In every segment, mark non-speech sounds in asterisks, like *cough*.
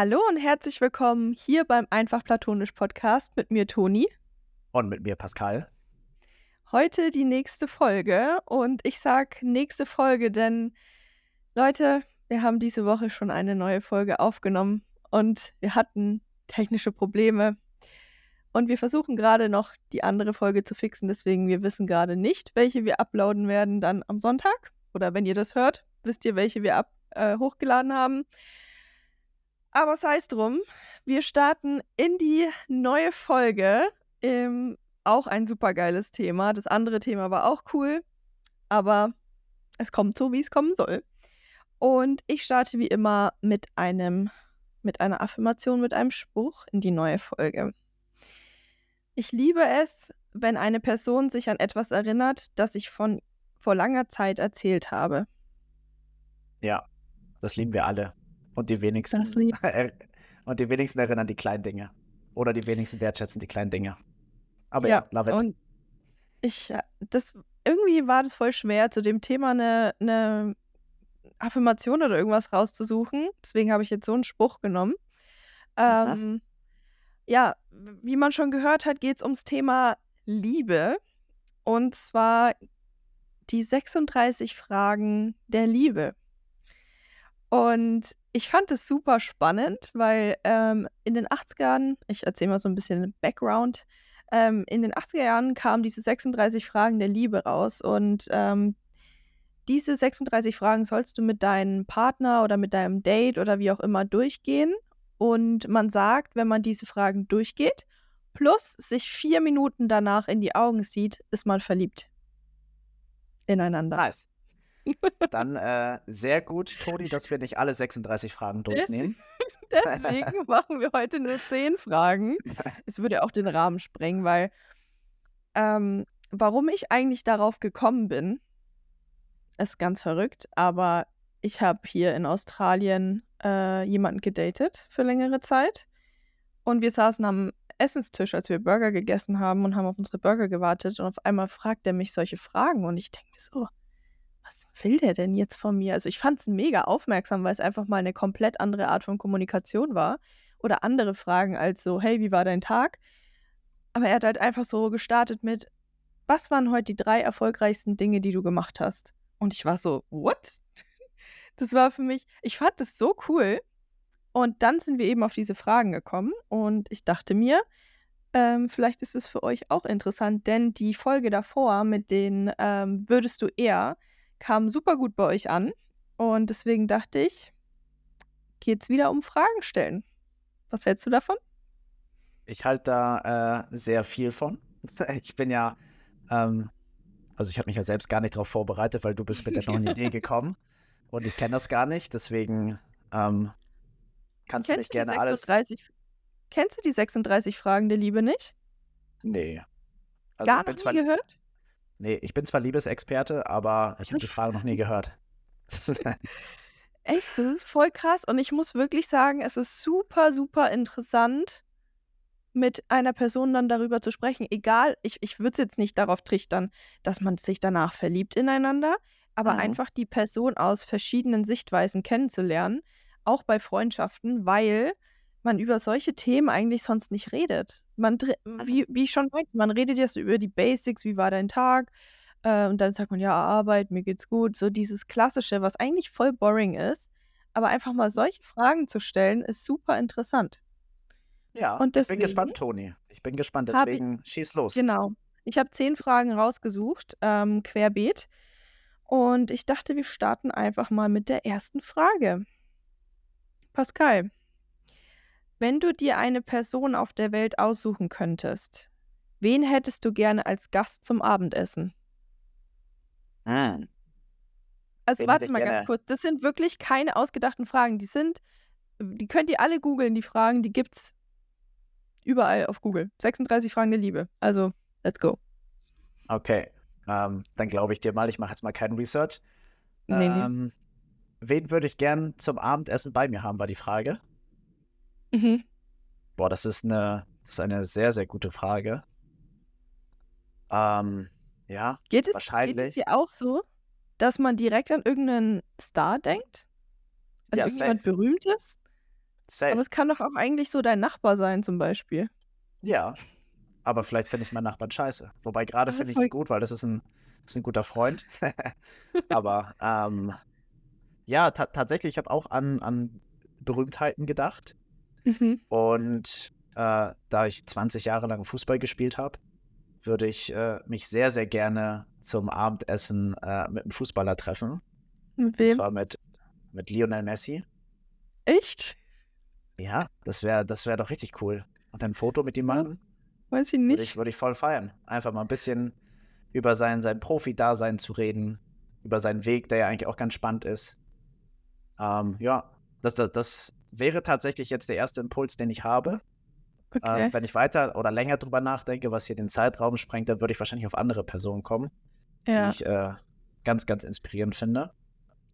Hallo und herzlich willkommen hier beim Einfach Platonisch Podcast mit mir Toni. Und mit mir Pascal. Heute die nächste Folge und ich sag nächste Folge, denn Leute, wir haben diese Woche schon eine neue Folge aufgenommen und wir hatten technische Probleme und wir versuchen gerade noch die andere Folge zu fixen, deswegen wir wissen gerade nicht, welche wir uploaden werden dann am Sonntag oder wenn ihr das hört, wisst ihr, welche wir ab, äh, hochgeladen haben. Aber sei es drum, wir starten in die neue Folge. Ähm, auch ein super geiles Thema. Das andere Thema war auch cool, aber es kommt so, wie es kommen soll. Und ich starte wie immer mit einem, mit einer Affirmation, mit einem Spruch in die neue Folge. Ich liebe es, wenn eine Person sich an etwas erinnert, das ich von vor langer Zeit erzählt habe. Ja, das lieben wir alle. Und die wenigsten, *laughs* und die wenigsten erinnern die kleinen Dinge. Oder die wenigsten wertschätzen die kleinen Dinge. Aber ja, ja love it. Und ich, äh, das, irgendwie war das voll schwer, zu dem Thema eine, eine Affirmation oder irgendwas rauszusuchen. Deswegen habe ich jetzt so einen Spruch genommen. Ähm, ja, wie man schon gehört hat, geht es ums Thema Liebe. Und zwar die 36 Fragen der Liebe. Und ich fand es super spannend, weil ähm, in den 80ern, ich erzähle mal so ein bisschen Background, ähm, in den 80er Jahren kamen diese 36 Fragen der Liebe raus und ähm, diese 36 Fragen sollst du mit deinem Partner oder mit deinem Date oder wie auch immer durchgehen. Und man sagt, wenn man diese Fragen durchgeht, plus sich vier Minuten danach in die Augen sieht, ist man verliebt ineinander. Nice. Dann äh, sehr gut, Toni, dass wir nicht alle 36 Fragen durchnehmen. *laughs* Deswegen machen wir heute nur 10 Fragen. Es würde auch den Rahmen sprengen, weil ähm, warum ich eigentlich darauf gekommen bin, ist ganz verrückt, aber ich habe hier in Australien äh, jemanden gedatet für längere Zeit und wir saßen am Essenstisch, als wir Burger gegessen haben und haben auf unsere Burger gewartet und auf einmal fragt er mich solche Fragen und ich denke mir so, was will der denn jetzt von mir? Also ich fand es mega aufmerksam, weil es einfach mal eine komplett andere Art von Kommunikation war. Oder andere Fragen als so, hey, wie war dein Tag? Aber er hat halt einfach so gestartet mit, was waren heute die drei erfolgreichsten Dinge, die du gemacht hast? Und ich war so, what? *laughs* Das war für mich, ich fand das so cool. Und dann sind wir eben auf diese Fragen gekommen und ich dachte mir, ähm, vielleicht ist es für euch auch interessant, denn die Folge davor mit den ähm, würdest du eher, kam super gut bei euch an. Und deswegen dachte ich, geht es wieder um Fragen stellen. Was hältst du davon? Ich halte da äh, sehr viel von. *laughs* Ich bin ja, ähm, also ich habe mich ja selbst gar nicht darauf vorbereitet, weil du bist mit der neuen *laughs* Idee gekommen und ich kenne das gar nicht. Deswegen ähm, kannst kennst du mich gerne 36, alles. Kennst du die 36 Fragen der Liebe nicht? Nee. Also gar nicht gehört? Nee, ich bin zwar Liebesexperte, aber ich habe die Frage noch nie gehört. *laughs* Echt, das ist voll krass. Und ich muss wirklich sagen, es ist super, super interessant, mit einer Person dann darüber zu sprechen. Egal, ich, ich würde es jetzt nicht darauf trichtern, dass man sich danach verliebt ineinander, aber mhm. einfach die Person aus verschiedenen Sichtweisen kennenzulernen, auch bei Freundschaften, weil man über solche Themen eigentlich sonst nicht redet. Man, also wie, wie ich schon meinte, man redet jetzt über die Basics, wie war dein Tag? Äh, und dann sagt man, ja, Arbeit, mir geht's gut. So dieses Klassische, was eigentlich voll boring ist. Aber einfach mal solche Fragen zu stellen, ist super interessant. Ja, und deswegen, ich bin gespannt, Toni. Ich bin gespannt, deswegen ich, schieß los. Genau. Ich habe zehn Fragen rausgesucht, ähm, querbeet. Und ich dachte, wir starten einfach mal mit der ersten Frage. Pascal, wenn du dir eine Person auf der Welt aussuchen könntest, wen hättest du gerne als Gast zum Abendessen? Ah. Also wen warte mal ganz kurz, das sind wirklich keine ausgedachten Fragen. Die sind, die könnt ihr alle googeln, die Fragen, die gibt's überall auf Google. 36 Fragen der Liebe. Also, let's go. Okay, ähm, dann glaube ich dir mal, ich mache jetzt mal kein Research. Nee, ähm, nee. Wen würde ich gern zum Abendessen bei mir haben, war die Frage. Mhm. Boah, das ist eine, das ist eine sehr, sehr gute Frage. Ähm, ja, geht es, wahrscheinlich. Geht es dir auch so, dass man direkt an irgendeinen Star denkt? An ja, irgendjemand safe. Berühmtes? Safe. Aber es kann doch auch eigentlich so dein Nachbar sein, zum Beispiel. Ja. Aber vielleicht finde ich meinen Nachbarn scheiße. Wobei gerade finde ich ihn gut, weil das ist ein, das ist ein guter Freund. *laughs* Aber ähm, ja, ta tatsächlich, ich habe auch an, an Berühmtheiten gedacht. Mhm. Und äh, da ich 20 Jahre lang Fußball gespielt habe, würde ich äh, mich sehr, sehr gerne zum Abendessen äh, mit einem Fußballer treffen. Mit Und wem? zwar mit, mit Lionel Messi. Echt? Ja, das wäre das wär doch richtig cool. Und ein Foto mit ihm machen, Weiß ich würde nicht. ich, würde ich voll feiern. Einfach mal ein bisschen über sein, sein Profi-Dasein zu reden, über seinen Weg, der ja eigentlich auch ganz spannend ist. Ähm, ja, das, das, das wäre tatsächlich jetzt der erste Impuls, den ich habe. Okay. Äh, wenn ich weiter oder länger drüber nachdenke, was hier den Zeitraum sprengt, dann würde ich wahrscheinlich auf andere Personen kommen, die ja. ich äh, ganz, ganz inspirierend finde.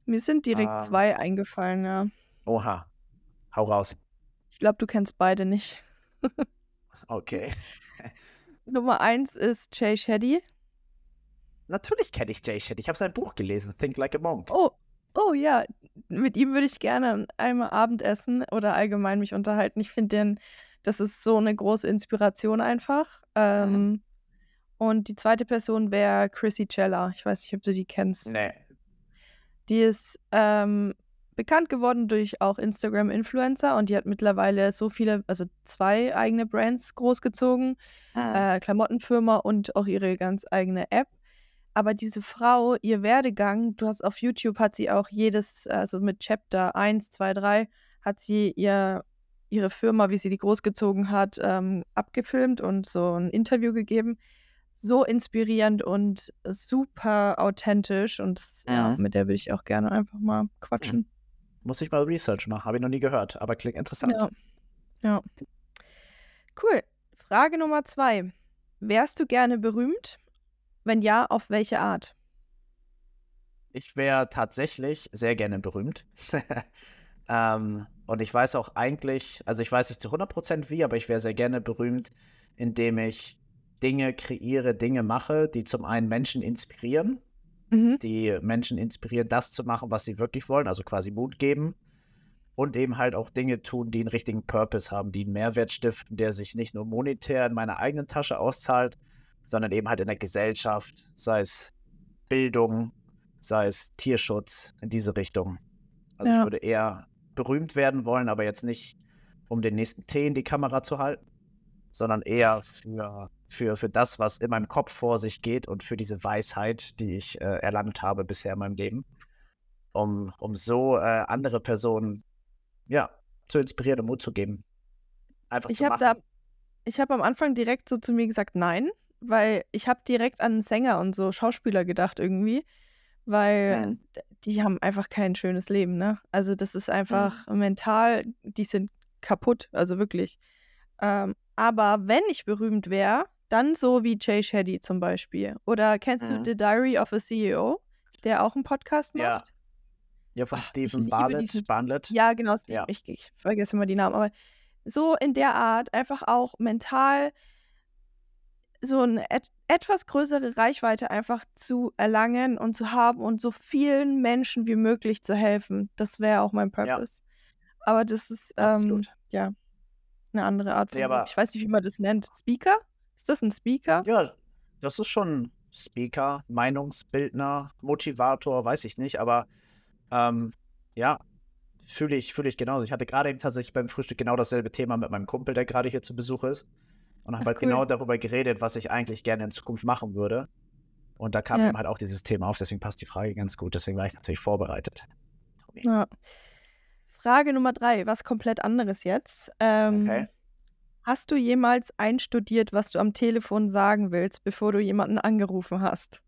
Mir sind direkt ähm, zwei eingefallen, ja. Oha, hau raus. Ich glaube, du kennst beide nicht. *laughs* Okay. Nummer eins ist Jay Shetty. Natürlich kenne ich Jay Shetty. Ich habe sein Buch gelesen, Think Like a Monk. Oh, oh ja, mit ihm würde ich gerne einmal Abendessen oder allgemein mich unterhalten. Ich finde den, das ist so eine große Inspiration einfach. Ähm, und die zweite Person wäre Chrissy Cella. Ich weiß nicht, ob du die kennst. Nee. Die ist ähm, bekannt geworden durch auch Instagram-Influencer und die hat mittlerweile so viele, also zwei eigene Brands großgezogen, äh, Klamottenfirma und auch ihre ganz eigene App. Aber diese Frau, ihr Werdegang, du hast auf YouTube, hat sie auch jedes, also mit Chapter 1, 2, 3, hat sie ihr, ihre Firma, wie sie die großgezogen hat, ähm, abgefilmt und so ein Interview gegeben. So inspirierend und super authentisch und das, ja, Mhm. mit der würde ich auch gerne einfach mal quatschen. Muss ich mal Research machen, habe ich noch nie gehört, aber klingt interessant. Ja. ja. Cool. Frage Nummer zwei. Wärst du gerne berühmt? Wenn ja, auf welche Art? Ich wäre tatsächlich sehr gerne berühmt. *laughs* ähm, und ich weiß auch eigentlich, also ich weiß nicht zu 100% wie, aber ich wäre sehr gerne berühmt, indem ich Dinge kreiere, Dinge mache, die zum einen Menschen inspirieren, Mhm. die Menschen inspirieren, das zu machen, was sie wirklich wollen, also quasi Mut geben. Und eben halt auch Dinge tun, die einen richtigen Purpose haben, die einen Mehrwert stiften, der sich nicht nur monetär in meiner eigenen Tasche auszahlt, sondern eben halt in der Gesellschaft, sei es Bildung, sei es Tierschutz, in diese Richtung. Also ich Ja. würde eher berühmt werden wollen, aber jetzt nicht, um den nächsten Tee in die Kamera zu halten, sondern eher für, für, für das, was in meinem Kopf vor sich geht und für diese Weisheit, die ich äh, erlangt habe bisher in meinem Leben, um, um so äh, andere Personen ja, zu inspirieren und Mut zu geben. Einfach Ich zu habe machen. da, ich habe am Anfang direkt so zu mir gesagt, nein, weil ich habe direkt an Sänger und so Schauspieler gedacht irgendwie, weil Mhm. d- die haben einfach kein schönes Leben, ne? Also das ist einfach mental, die sind kaputt, also wirklich. Ähm, aber wenn ich berühmt wäre, dann so wie Jay Shetty zum Beispiel. Oder kennst Mhm. du The Diary of a CEO, der auch einen Podcast macht? Ja. Ja, von Ach, Stephen Bartlett. Ja, genau, Steve. Ja. Ich, ich vergesse immer die Namen, aber so in der Art einfach auch mental so eine et etwas größere Reichweite einfach zu erlangen und zu haben und so vielen Menschen wie möglich zu helfen. Das wäre auch mein Ja. Purpose. Aber das ist ähm, ja eine andere Art von Nee, Ich weiß nicht, wie man das nennt. Speaker? Ist das ein Speaker? Ja, das ist schon Speaker, Meinungsbildner, Motivator, weiß ich nicht, aber ähm, ja, fühle ich, fühle ich genauso. Ich hatte gerade eben tatsächlich beim Frühstück genau dasselbe Thema mit meinem Kumpel, der gerade hier zu Besuch ist. Und Ach, habe halt cool. genau darüber geredet, was ich eigentlich gerne in Zukunft machen würde. Und da kam Ja. eben halt auch dieses Thema auf, deswegen passt die Frage ganz gut. Deswegen war ich natürlich vorbereitet. Ja. Frage Nummer drei, was komplett anderes jetzt. Ähm, Okay. Hast du jemals einstudiert, was du am Telefon sagen willst, bevor du jemanden angerufen hast?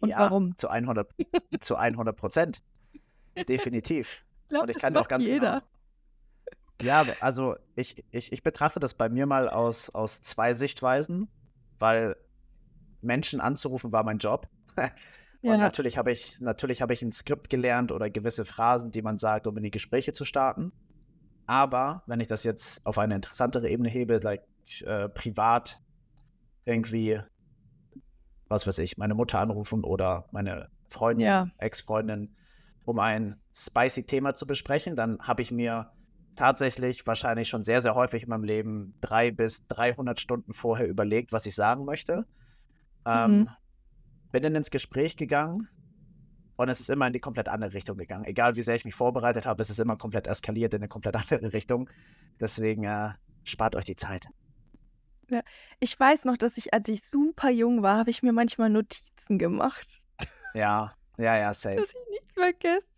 Und ja, warum? Zu 100, zu 100 Prozent. *laughs* Definitiv. Ich glaube, Und ich kann auch ganz jeder. genau. Ja, also ich, ich, ich betrachte das bei mir mal aus, aus zwei Sichtweisen, weil Menschen anzurufen war mein Job. *laughs* Und Ja. natürlich habe ich, natürlich habe ich ein Skript gelernt oder gewisse Phrasen, die man sagt, um in die Gespräche zu starten. Aber wenn ich das jetzt auf eine interessantere Ebene hebe, like äh, privat irgendwie, was weiß ich, meine Mutter anrufen oder meine Freundin, Ja. Ex-Freundin, um ein spicy Thema zu besprechen, dann habe ich mir tatsächlich wahrscheinlich schon sehr, sehr häufig in meinem Leben drei bis 300 Stunden vorher überlegt, was ich sagen möchte. Ähm, Mhm. bin dann ins Gespräch gegangen und es ist immer in die komplett andere Richtung gegangen. Egal wie sehr ich mich vorbereitet habe, es ist immer komplett eskaliert in eine komplett *laughs* andere Richtung. Deswegen äh, spart euch die Zeit. Ich weiß noch, dass ich, als ich super jung war, habe ich mir manchmal Notizen gemacht, Ja, ja, ja, *laughs* safe. dass ich nichts vergesse.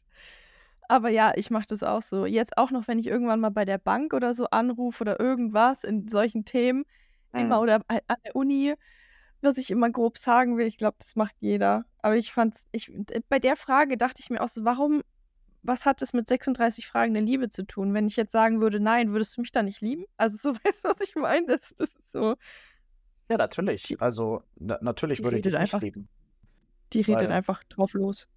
Aber ja, ich mache das auch so. Jetzt auch noch, wenn ich irgendwann mal bei der Bank oder so anrufe oder irgendwas in solchen Themen, immer Mhm. oder halt an der Uni, was ich immer grob sagen will. Ich glaube, das macht jeder. Aber ich fand's, ich, bei der Frage dachte ich mir auch so, warum, was hat das mit 36 Fragen der Liebe zu tun? Wenn ich jetzt sagen würde, nein, würdest du mich dann nicht lieben? Also so, *laughs* weißt du, was ich meine? Das, das ist so, Ja, natürlich. Also, na, natürlich die würde ich dich redet nicht einfach, lieben. die redet Weil einfach drauf los.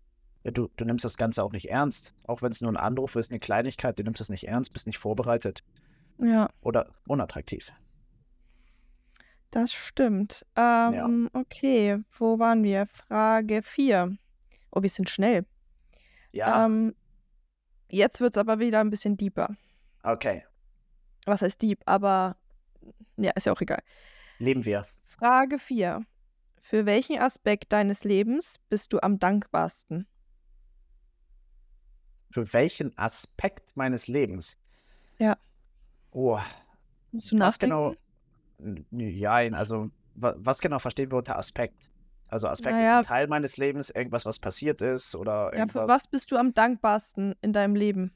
Ja, du, du nimmst das Ganze auch nicht ernst. Auch wenn es nur ein Anruf ist, eine Kleinigkeit, du nimmst es nicht ernst, bist nicht vorbereitet Ja, oder unattraktiv. das stimmt. Ja. Ähm, okay, wo waren wir? Frage 4. Oh, wir sind schnell. Ja, Ähm, jetzt wird es aber wieder ein bisschen deeper. okay. Was heißt deep? Aber ja, ist ja auch egal. Leben wir. Frage 4. Für welchen Aspekt deines Lebens bist du am dankbarsten? Für welchen Aspekt meines Lebens? Ja, Oh, musst du was genau? nachdenken? Jein, also wa- was genau verstehen wir unter Aspekt? Also Aspekt ist ein Naja, Teil meines Lebens, irgendwas, was passiert ist oder ja, für irgendwas. was bist du am dankbarsten in deinem Leben?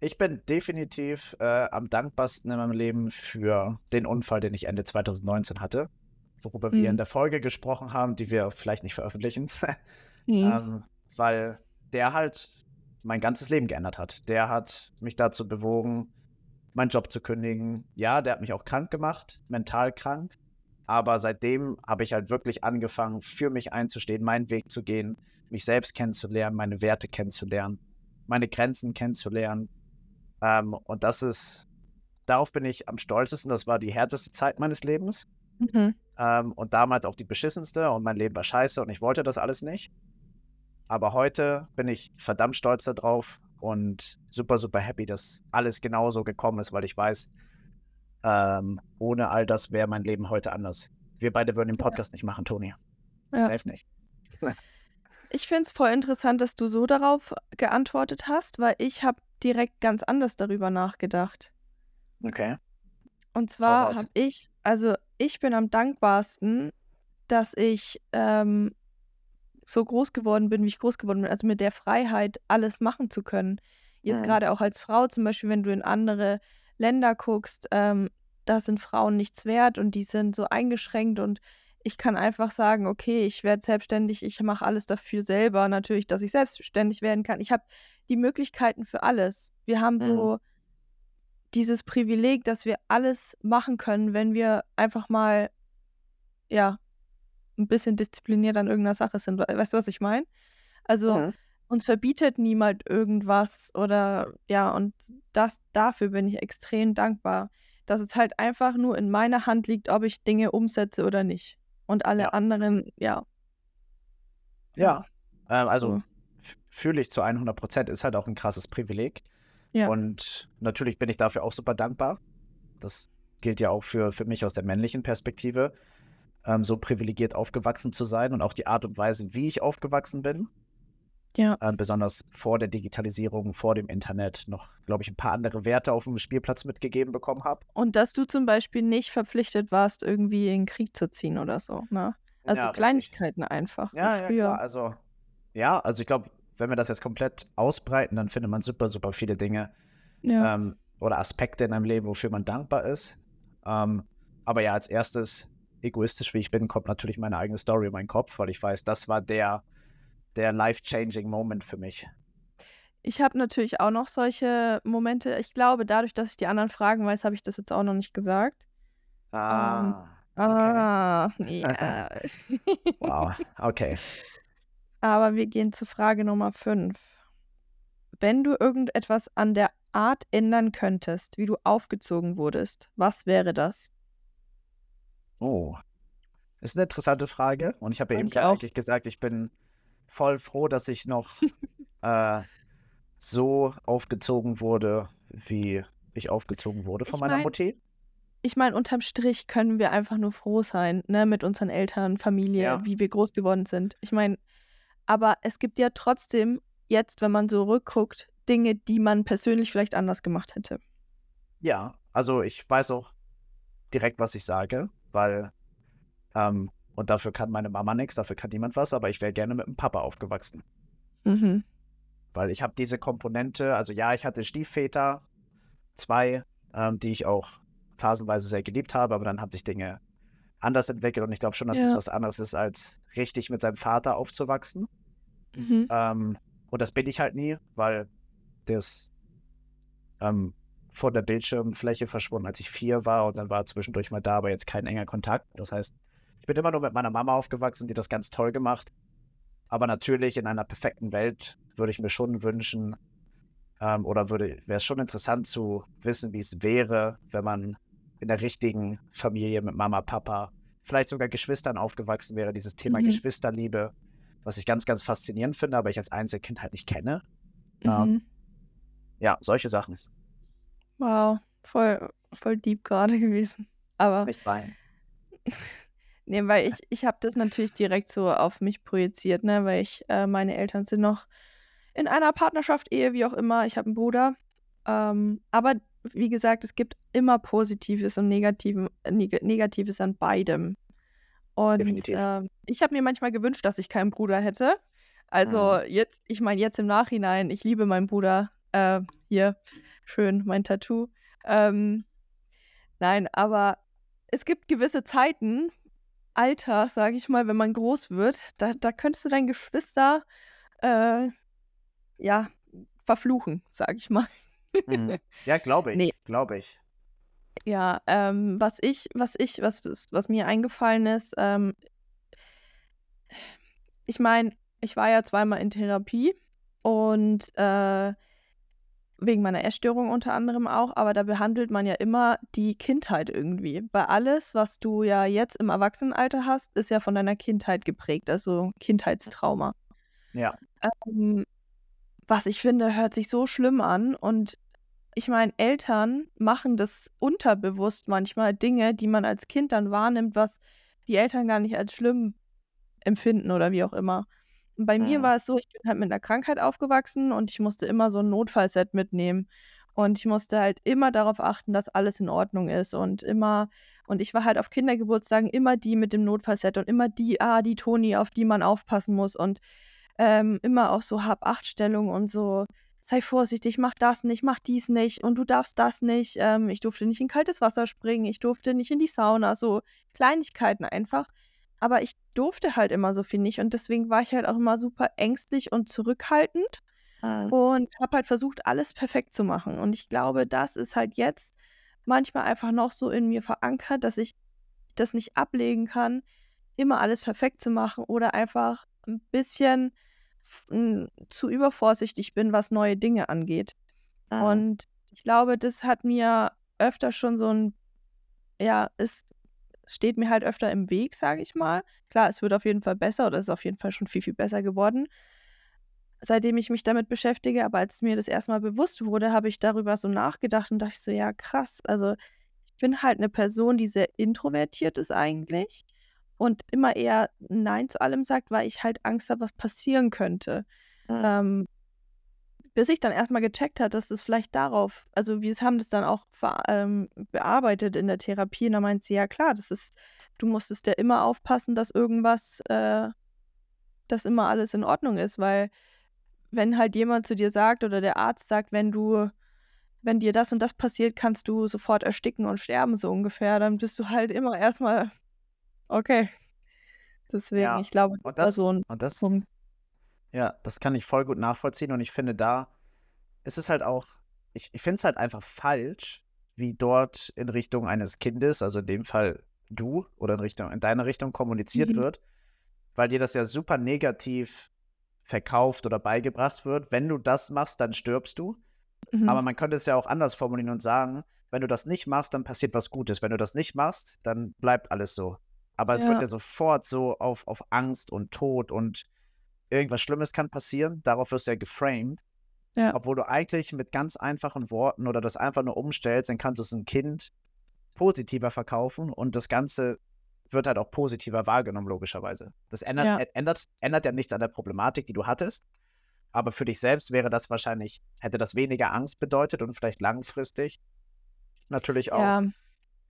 Ich bin definitiv äh, am dankbarsten in meinem Leben für den Unfall, den ich Ende 2019 hatte, worüber wir in Hm. der Folge gesprochen haben, die wir vielleicht nicht veröffentlichen, *laughs* Hm. ähm, weil der halt mein ganzes Leben geändert hat. Der hat mich dazu bewogen, meinen Job zu kündigen. Ja, der hat mich auch krank gemacht, mental krank. Aber seitdem habe ich halt wirklich angefangen, für mich einzustehen, meinen Weg zu gehen, mich selbst kennenzulernen, meine Werte kennenzulernen, meine Grenzen kennenzulernen. Ähm, und das ist, darauf bin ich am stolzesten. Das war die härteste Zeit meines Lebens. Mhm. Ähm, und damals auch die beschissenste und mein Leben war scheiße und ich wollte das alles nicht. Aber heute bin ich verdammt stolz darauf und super, super happy, dass alles genauso gekommen ist, weil ich weiß, ähm, ohne all das wäre mein Leben heute anders. Wir beide würden den Ja. Podcast nicht machen, Toni. Ja. Safe nicht. *laughs* Ich finde es voll interessant, dass du so darauf geantwortet hast, weil ich habe direkt ganz anders darüber nachgedacht. Okay. Und Hau zwar habe ich, also ich bin am dankbarsten, dass ich ähm, so groß geworden bin, wie ich groß geworden bin. Also mit der Freiheit, alles machen zu können. Jetzt Mhm. gerade auch als Frau, zum Beispiel, wenn du in andere Länder guckst, ähm, da sind Frauen nichts wert und die sind so eingeschränkt und ich kann einfach sagen, okay, ich werde selbstständig, ich mache alles dafür selber, natürlich, dass ich selbstständig werden kann. Ich habe die Möglichkeiten für alles. Wir haben Mhm. so dieses Privileg, dass wir alles machen können, wenn wir einfach mal, ja, ein bisschen diszipliniert an irgendeiner Sache sind. We- Weißt du, was ich meine? Also Mhm. uns verbietet niemand irgendwas oder ja, und das dafür bin ich extrem dankbar, dass es halt einfach nur in meiner Hand liegt, ob ich Dinge umsetze oder nicht. Und alle Ja. anderen, ja, Ja. ja, Ähm, also so, fühle ich zu 100 Prozent, ist halt auch ein krasses Privileg. ja, Und natürlich bin ich dafür auch super dankbar. Das gilt ja auch für, für mich aus der männlichen Perspektive, ähm, so privilegiert aufgewachsen zu sein und auch die Art und Weise, wie ich aufgewachsen bin. ja, Ähm, besonders vor der Digitalisierung, vor dem Internet noch, glaube ich, ein paar andere Werte auf dem Spielplatz mitgegeben bekommen habe. Und dass du zum Beispiel nicht verpflichtet warst, irgendwie in den Krieg zu ziehen oder so, ne? Also Ja, richtig. Kleinigkeiten einfach, wie Ja, ja, klar. Also, ja, also ich glaube, wenn wir das jetzt komplett ausbreiten, dann findet man super, super viele Dinge Ja, ähm, oder Aspekte in einem Leben, wofür man dankbar ist. Ähm, aber ja, als erstes, egoistisch wie ich bin, kommt natürlich meine eigene Story in meinen Kopf, weil ich weiß, das war der, der life-changing Moment für mich. ich habe natürlich auch noch solche Momente. Ich glaube, dadurch, dass ich die anderen Fragen weiß, habe ich das jetzt auch noch nicht gesagt. Ähm, Ah, okay. ah, ja. *laughs* Wow, okay. Aber wir gehen zu Frage Nummer 5. Wenn du irgendetwas an der Art ändern könntest, wie du aufgezogen wurdest, was wäre das? Oh, ist eine interessante Frage. Und ich habe ja eben eigentlich gesagt, ich bin voll froh, dass ich noch *laughs* äh, so aufgezogen wurde, wie ich aufgezogen wurde von Ich meiner mein Mutti. ich meine, unterm Strich können wir einfach nur froh sein, ne, mit unseren Eltern, Familie, Ja. wie wir groß geworden sind. Ich meine, aber es gibt ja trotzdem jetzt, wenn man so rückguckt, Dinge, die man persönlich vielleicht anders gemacht hätte. Ja, also ich weiß auch direkt, was ich sage, weil, ähm, und dafür kann meine Mama nichts, dafür kann niemand was, aber ich wäre gerne mit dem Papa aufgewachsen. Mhm. Weil ich habe diese Komponente, also ja, ich hatte Stiefväter, zwei, ähm, die ich auch phasenweise sehr geliebt habe, aber dann haben sich Dinge anders entwickelt und ich glaube schon, dass es Ja. was anderes ist, als richtig mit seinem Vater aufzuwachsen. Mhm. Ähm, und das bin ich halt nie, weil ist ähm, vor der Bildschirmfläche verschwunden, als ich vier war und dann war zwischendurch mal da, aber jetzt kein enger Kontakt. Das heißt, ich bin immer nur mit meiner Mama aufgewachsen, die das ganz toll gemacht. Aber natürlich in einer perfekten Welt würde ich mir schon wünschen, ähm, oder würde, wäre es schon interessant zu wissen, wie es wäre, wenn man in der richtigen Familie mit Mama, Papa, vielleicht sogar Geschwistern aufgewachsen wäre. Dieses Thema Mhm. Geschwisterliebe, was ich ganz, ganz faszinierend finde, aber ich als Einzelkind halt nicht kenne. Ähm, Mhm. ja, solche Sachen. Wow, voll, voll deep gerade *laughs* gewesen. Aber Nicht rein. *laughs* nee, weil ich, ich habe das natürlich direkt so auf mich projiziert, ne, weil ich, äh, meine Eltern sind noch in einer Partnerschaft, Ehe, wie auch immer. Ich habe einen Bruder. Ähm, aber wie gesagt, es gibt immer Positives und Negativen, äh, Neg Negatives an beidem. Und ähm, ich habe mir manchmal gewünscht, dass ich keinen Bruder hätte. Also Mhm. jetzt, ich meine, jetzt im Nachhinein, ich liebe meinen Bruder. Äh, hier, schön, mein Tattoo. Ähm, nein, aber es gibt gewisse Zeiten, Alter, sage ich mal, wenn man groß wird, da, da könntest du deinen Geschwister, äh, ja, verfluchen, sage ich mal. Mhm. Ja, glaube *laughs* Nee. ich, glaube ich. Ja, ähm, was ich, was ich, was, was was mir eingefallen ist, ähm, ich meine, ich war ja zweimal in Therapie und äh, wegen meiner Essstörung unter anderem auch, aber da behandelt man ja immer die Kindheit irgendwie. Weil alles, was du ja jetzt im Erwachsenenalter hast, ist ja von deiner Kindheit geprägt, also Kindheitstrauma. Ja. Ähm, was ich finde, hört sich so schlimm an. Und ich meine, Eltern machen das unterbewusst manchmal Dinge, die man als Kind dann wahrnimmt, was die Eltern gar nicht als schlimm empfinden oder wie auch immer. Und bei mir Mhm. war es so, ich bin halt mit einer Krankheit aufgewachsen und ich musste immer so ein Notfallset mitnehmen. Und ich musste halt immer darauf achten, dass alles in Ordnung ist und immer, und ich war halt auf Kindergeburtstagen immer die mit dem Notfallset und immer die, ah, die Toni, auf die man aufpassen muss und ähm, immer auch so Hab-Acht-Stellung und so, sei vorsichtig, mach das nicht, mach dies nicht und du darfst das nicht. Ähm, ich durfte nicht in kaltes Wasser springen, ich durfte nicht in die Sauna, so Kleinigkeiten einfach. Aber ich durfte halt immer so viel nicht und deswegen war ich halt auch immer super ängstlich und zurückhaltend und habe halt versucht, alles perfekt zu machen. Und ich glaube, das ist halt jetzt manchmal einfach noch so in mir verankert, dass ich das nicht ablegen kann, immer alles perfekt zu machen oder einfach ein bisschen zu übervorsichtig bin, was neue Dinge angeht. Mhm. Und ich glaube, das hat mir öfter schon so ein, ja, es steht mir halt öfter im Weg, sage ich mal. Klar, es wird auf jeden Fall besser oder es ist auf jeden Fall schon viel, viel besser geworden, seitdem ich mich damit beschäftige. Aber als mir das erstmal bewusst wurde, habe ich darüber so nachgedacht und dachte so, ja, krass. Also ich bin halt eine Person, die sehr introvertiert ist eigentlich und immer eher Nein zu allem sagt, weil ich halt Angst habe, was passieren könnte. Ähm, bis ich dann erstmal gecheckt hat, dass es vielleicht darauf, also wir haben das dann auch ähm, bearbeitet in der Therapie und da meint sie, ja klar, das ist, du musstest ja immer aufpassen, dass irgendwas, äh, dass immer alles in Ordnung ist, weil wenn halt jemand zu dir sagt oder der Arzt sagt, wenn du, wenn dir das und das passiert, kannst du sofort ersticken und sterben, so ungefähr, dann bist du halt immer erstmal, okay. Deswegen, Ja, ich glaube, das Und war das, so ein und das, Punkt. Ja, das kann ich voll gut nachvollziehen und ich finde, da ist es halt auch, ich, ich finde es halt einfach falsch, wie dort in Richtung eines Kindes, also in dem Fall du oder in Richtung, in deine Richtung kommuniziert Mhm. wird, weil dir das ja super negativ verkauft oder beigebracht wird. Wenn du das machst, dann stirbst du. Mhm. Aber man könnte es ja auch anders formulieren und sagen, wenn du das nicht machst, dann passiert was Gutes. Wenn du das nicht machst, dann bleibt alles so. Aber es wird Ja. ja sofort so auf, auf Angst und Tod und irgendwas Schlimmes kann passieren. Darauf wirst du ja geframed. Ja. Obwohl du eigentlich mit ganz einfachen Worten oder das einfach nur umstellst, dann kannst du es einem Kind positiver verkaufen und das Ganze wird halt auch positiver wahrgenommen, logischerweise. Das ändert Ja. ändert, ändert ja nichts an der Problematik, die du hattest. Aber für dich selbst wäre das wahrscheinlich, hätte das weniger Angst bedeutet und vielleicht langfristig natürlich auch Ja,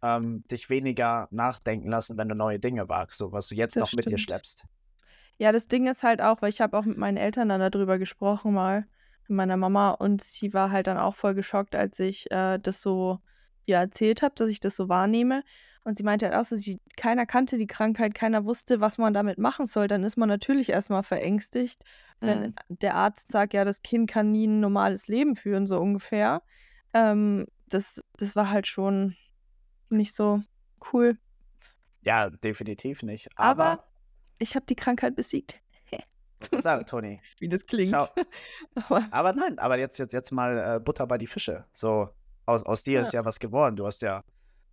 ähm, dich weniger nachdenken lassen, wenn du neue Dinge wagst, so was du jetzt Das noch mit dir stimmt. schleppst. Ja, das Ding ist halt auch, weil ich habe auch mit meinen Eltern dann darüber gesprochen mal, mit meiner Mama und sie war halt dann auch voll geschockt, als ich äh, das so ihr erzählt habe, dass ich das so wahrnehme. Und sie meinte halt auch so, sie, keiner kannte die Krankheit, keiner wusste, was man damit machen soll. Dann ist man natürlich erstmal verängstigt, wenn Mhm. der Arzt sagt, ja, das Kind kann nie ein normales Leben führen, so ungefähr. Ähm, das, das war halt schon nicht so cool. Ja, definitiv nicht. Aber, Aber, ich habe die Krankheit besiegt. sagen, Toni, *laughs* Wie das klingt. *laughs* Aber aber nein, aber jetzt, jetzt, jetzt mal äh, Butter bei die Fische. So, aus, aus dir Ja. ist ja was geworden. Du hast ja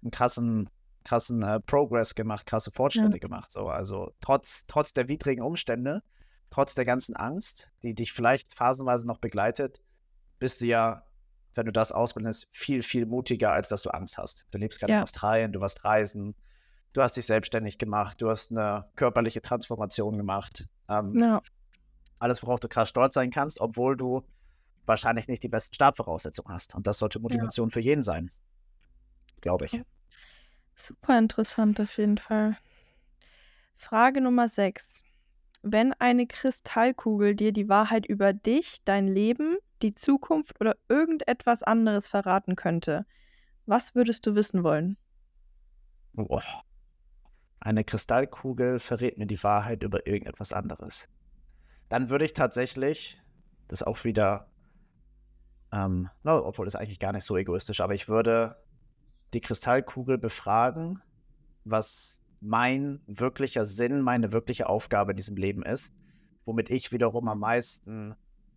einen krassen, krassen äh, Progress gemacht, krasse Fortschritte gemacht. So, also trotz, trotz der widrigen Umstände, trotz der ganzen Angst, die dich vielleicht phasenweise noch begleitet, bist du ja, wenn du das ausbildest, viel, viel mutiger, als dass du Angst hast. Du lebst gerade in Ja. Australien, du warst reisen, du hast dich selbstständig gemacht, du hast eine körperliche Transformation gemacht. Ähm, ja. alles, worauf du krass stolz sein kannst, obwohl du wahrscheinlich nicht die besten Startvoraussetzungen hast. Und das sollte Motivation für jeden sein. Glaube ich. Super interessant auf jeden Fall. Frage Nummer 6. Wenn eine Kristallkugel dir die Wahrheit über dich, dein Leben, die Zukunft oder irgendetwas anderes verraten könnte, was würdest du wissen wollen? Boah. Eine Kristallkugel verrät mir die Wahrheit über irgendetwas anderes. Dann würde ich tatsächlich das auch wieder, ähm, na, obwohl das eigentlich gar nicht so egoistisch, aber ich würde die Kristallkugel befragen, was mein wirklicher Sinn, meine wirkliche Aufgabe in diesem Leben ist, womit ich wiederum am meisten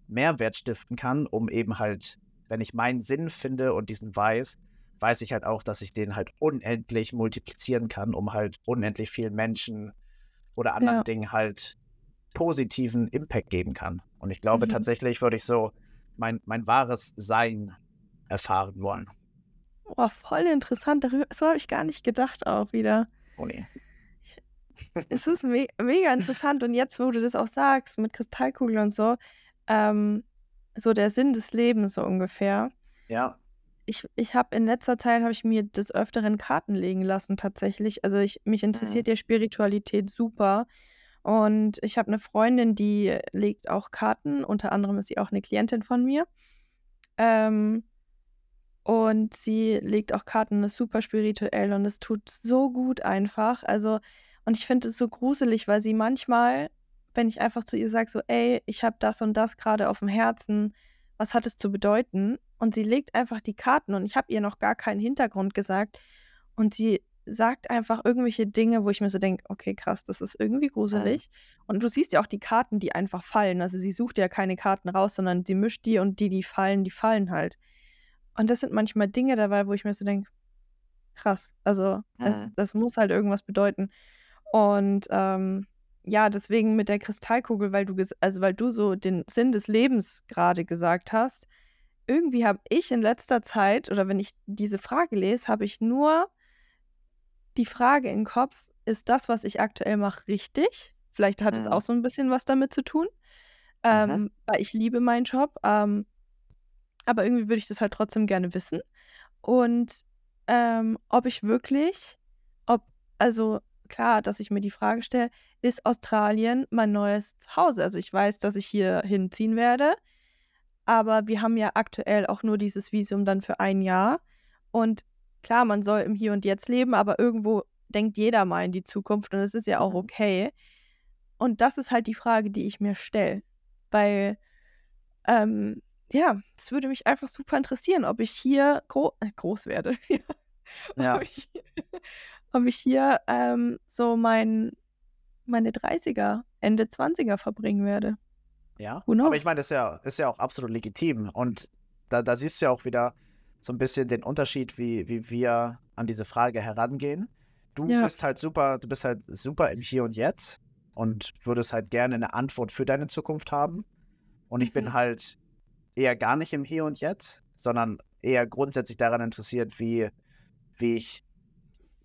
Mehrwert stiften kann, um eben halt, wenn ich meinen Sinn finde und diesen weiß, weiß ich halt auch, dass ich den halt unendlich multiplizieren kann, um halt unendlich vielen Menschen oder anderen Ja. Dingen halt positiven Impact geben kann. Und ich glaube Mhm. tatsächlich würde ich so mein, mein wahres Sein erfahren wollen. Oh, voll interessant. Darüber, so habe ich gar nicht gedacht auch wieder. Oh nee. Es ist me mega interessant. Und jetzt, wo du das auch sagst, mit Kristallkugeln und so, ähm, so der Sinn des Lebens so ungefähr. Ja. Ich, ich habe in letzter Zeit habe ich mir des Öfteren Karten legen lassen tatsächlich. Also ich, mich interessiert ja Spiritualität super. Und ich habe eine Freundin, die legt auch Karten. Unter anderem ist sie auch eine Klientin von mir. Ähm, und sie legt auch Karten, ist super spirituell und es tut so gut einfach. Also, und ich finde es so gruselig, weil sie manchmal, wenn ich einfach zu ihr sage, so, ey, ich habe das und das gerade auf dem Herzen, was hat es zu bedeuten? Und sie legt einfach die Karten und ich habe ihr noch gar keinen Hintergrund gesagt. Und sie sagt einfach irgendwelche Dinge, wo ich mir so denke, okay, krass, das ist irgendwie gruselig. Und du siehst ja auch die Karten, die einfach fallen. Also sie sucht ja keine Karten raus, sondern sie mischt die und die, die fallen, die fallen halt. Und das sind manchmal Dinge dabei, wo ich mir so denke, krass, also es, Mhm. das muss halt irgendwas bedeuten. Und ähm, ja, deswegen mit der Kristallkugel, weil du, also weil du so den Sinn des Lebens gerade gesagt hast, irgendwie habe ich in letzter Zeit, oder wenn ich diese Frage lese, habe ich nur die Frage im Kopf, ist das, was ich aktuell mache, richtig? Vielleicht hat es Mhm. auch so ein bisschen was damit zu tun, ähm, weil ich liebe meinen Job, ähm, aber irgendwie würde ich das halt trotzdem gerne wissen. Und ähm, ob ich wirklich, ob, also klar, dass ich mir die Frage stelle, ist Australien mein neues Zuhause? Also ich weiß, dass ich hier hinziehen werde, aber wir haben ja aktuell auch nur dieses Visum dann für ein Jahr. Und klar, man soll im Hier und Jetzt leben, aber irgendwo denkt jeder mal in die Zukunft und es ist ja auch Mhm. okay. Und das ist halt die Frage, die ich mir stelle. Weil, ähm, ja, es würde mich einfach super interessieren, ob ich hier gro äh, groß werde. *laughs* Ja. ob, ich, ob ich hier ähm, so mein, meine 30er, Ende 20er verbringen werde. Ja, aber ich meine, das ist ja, ist ja auch absolut legitim. Und da, da siehst du ja auch wieder so ein bisschen den Unterschied, wie, wie wir an diese Frage herangehen. Du Ja. bist halt super, du bist halt super im Hier und Jetzt und würdest halt gerne eine Antwort für deine Zukunft haben. Und ich Mhm. bin halt eher gar nicht im Hier und Jetzt, sondern eher grundsätzlich daran interessiert, wie, wie ich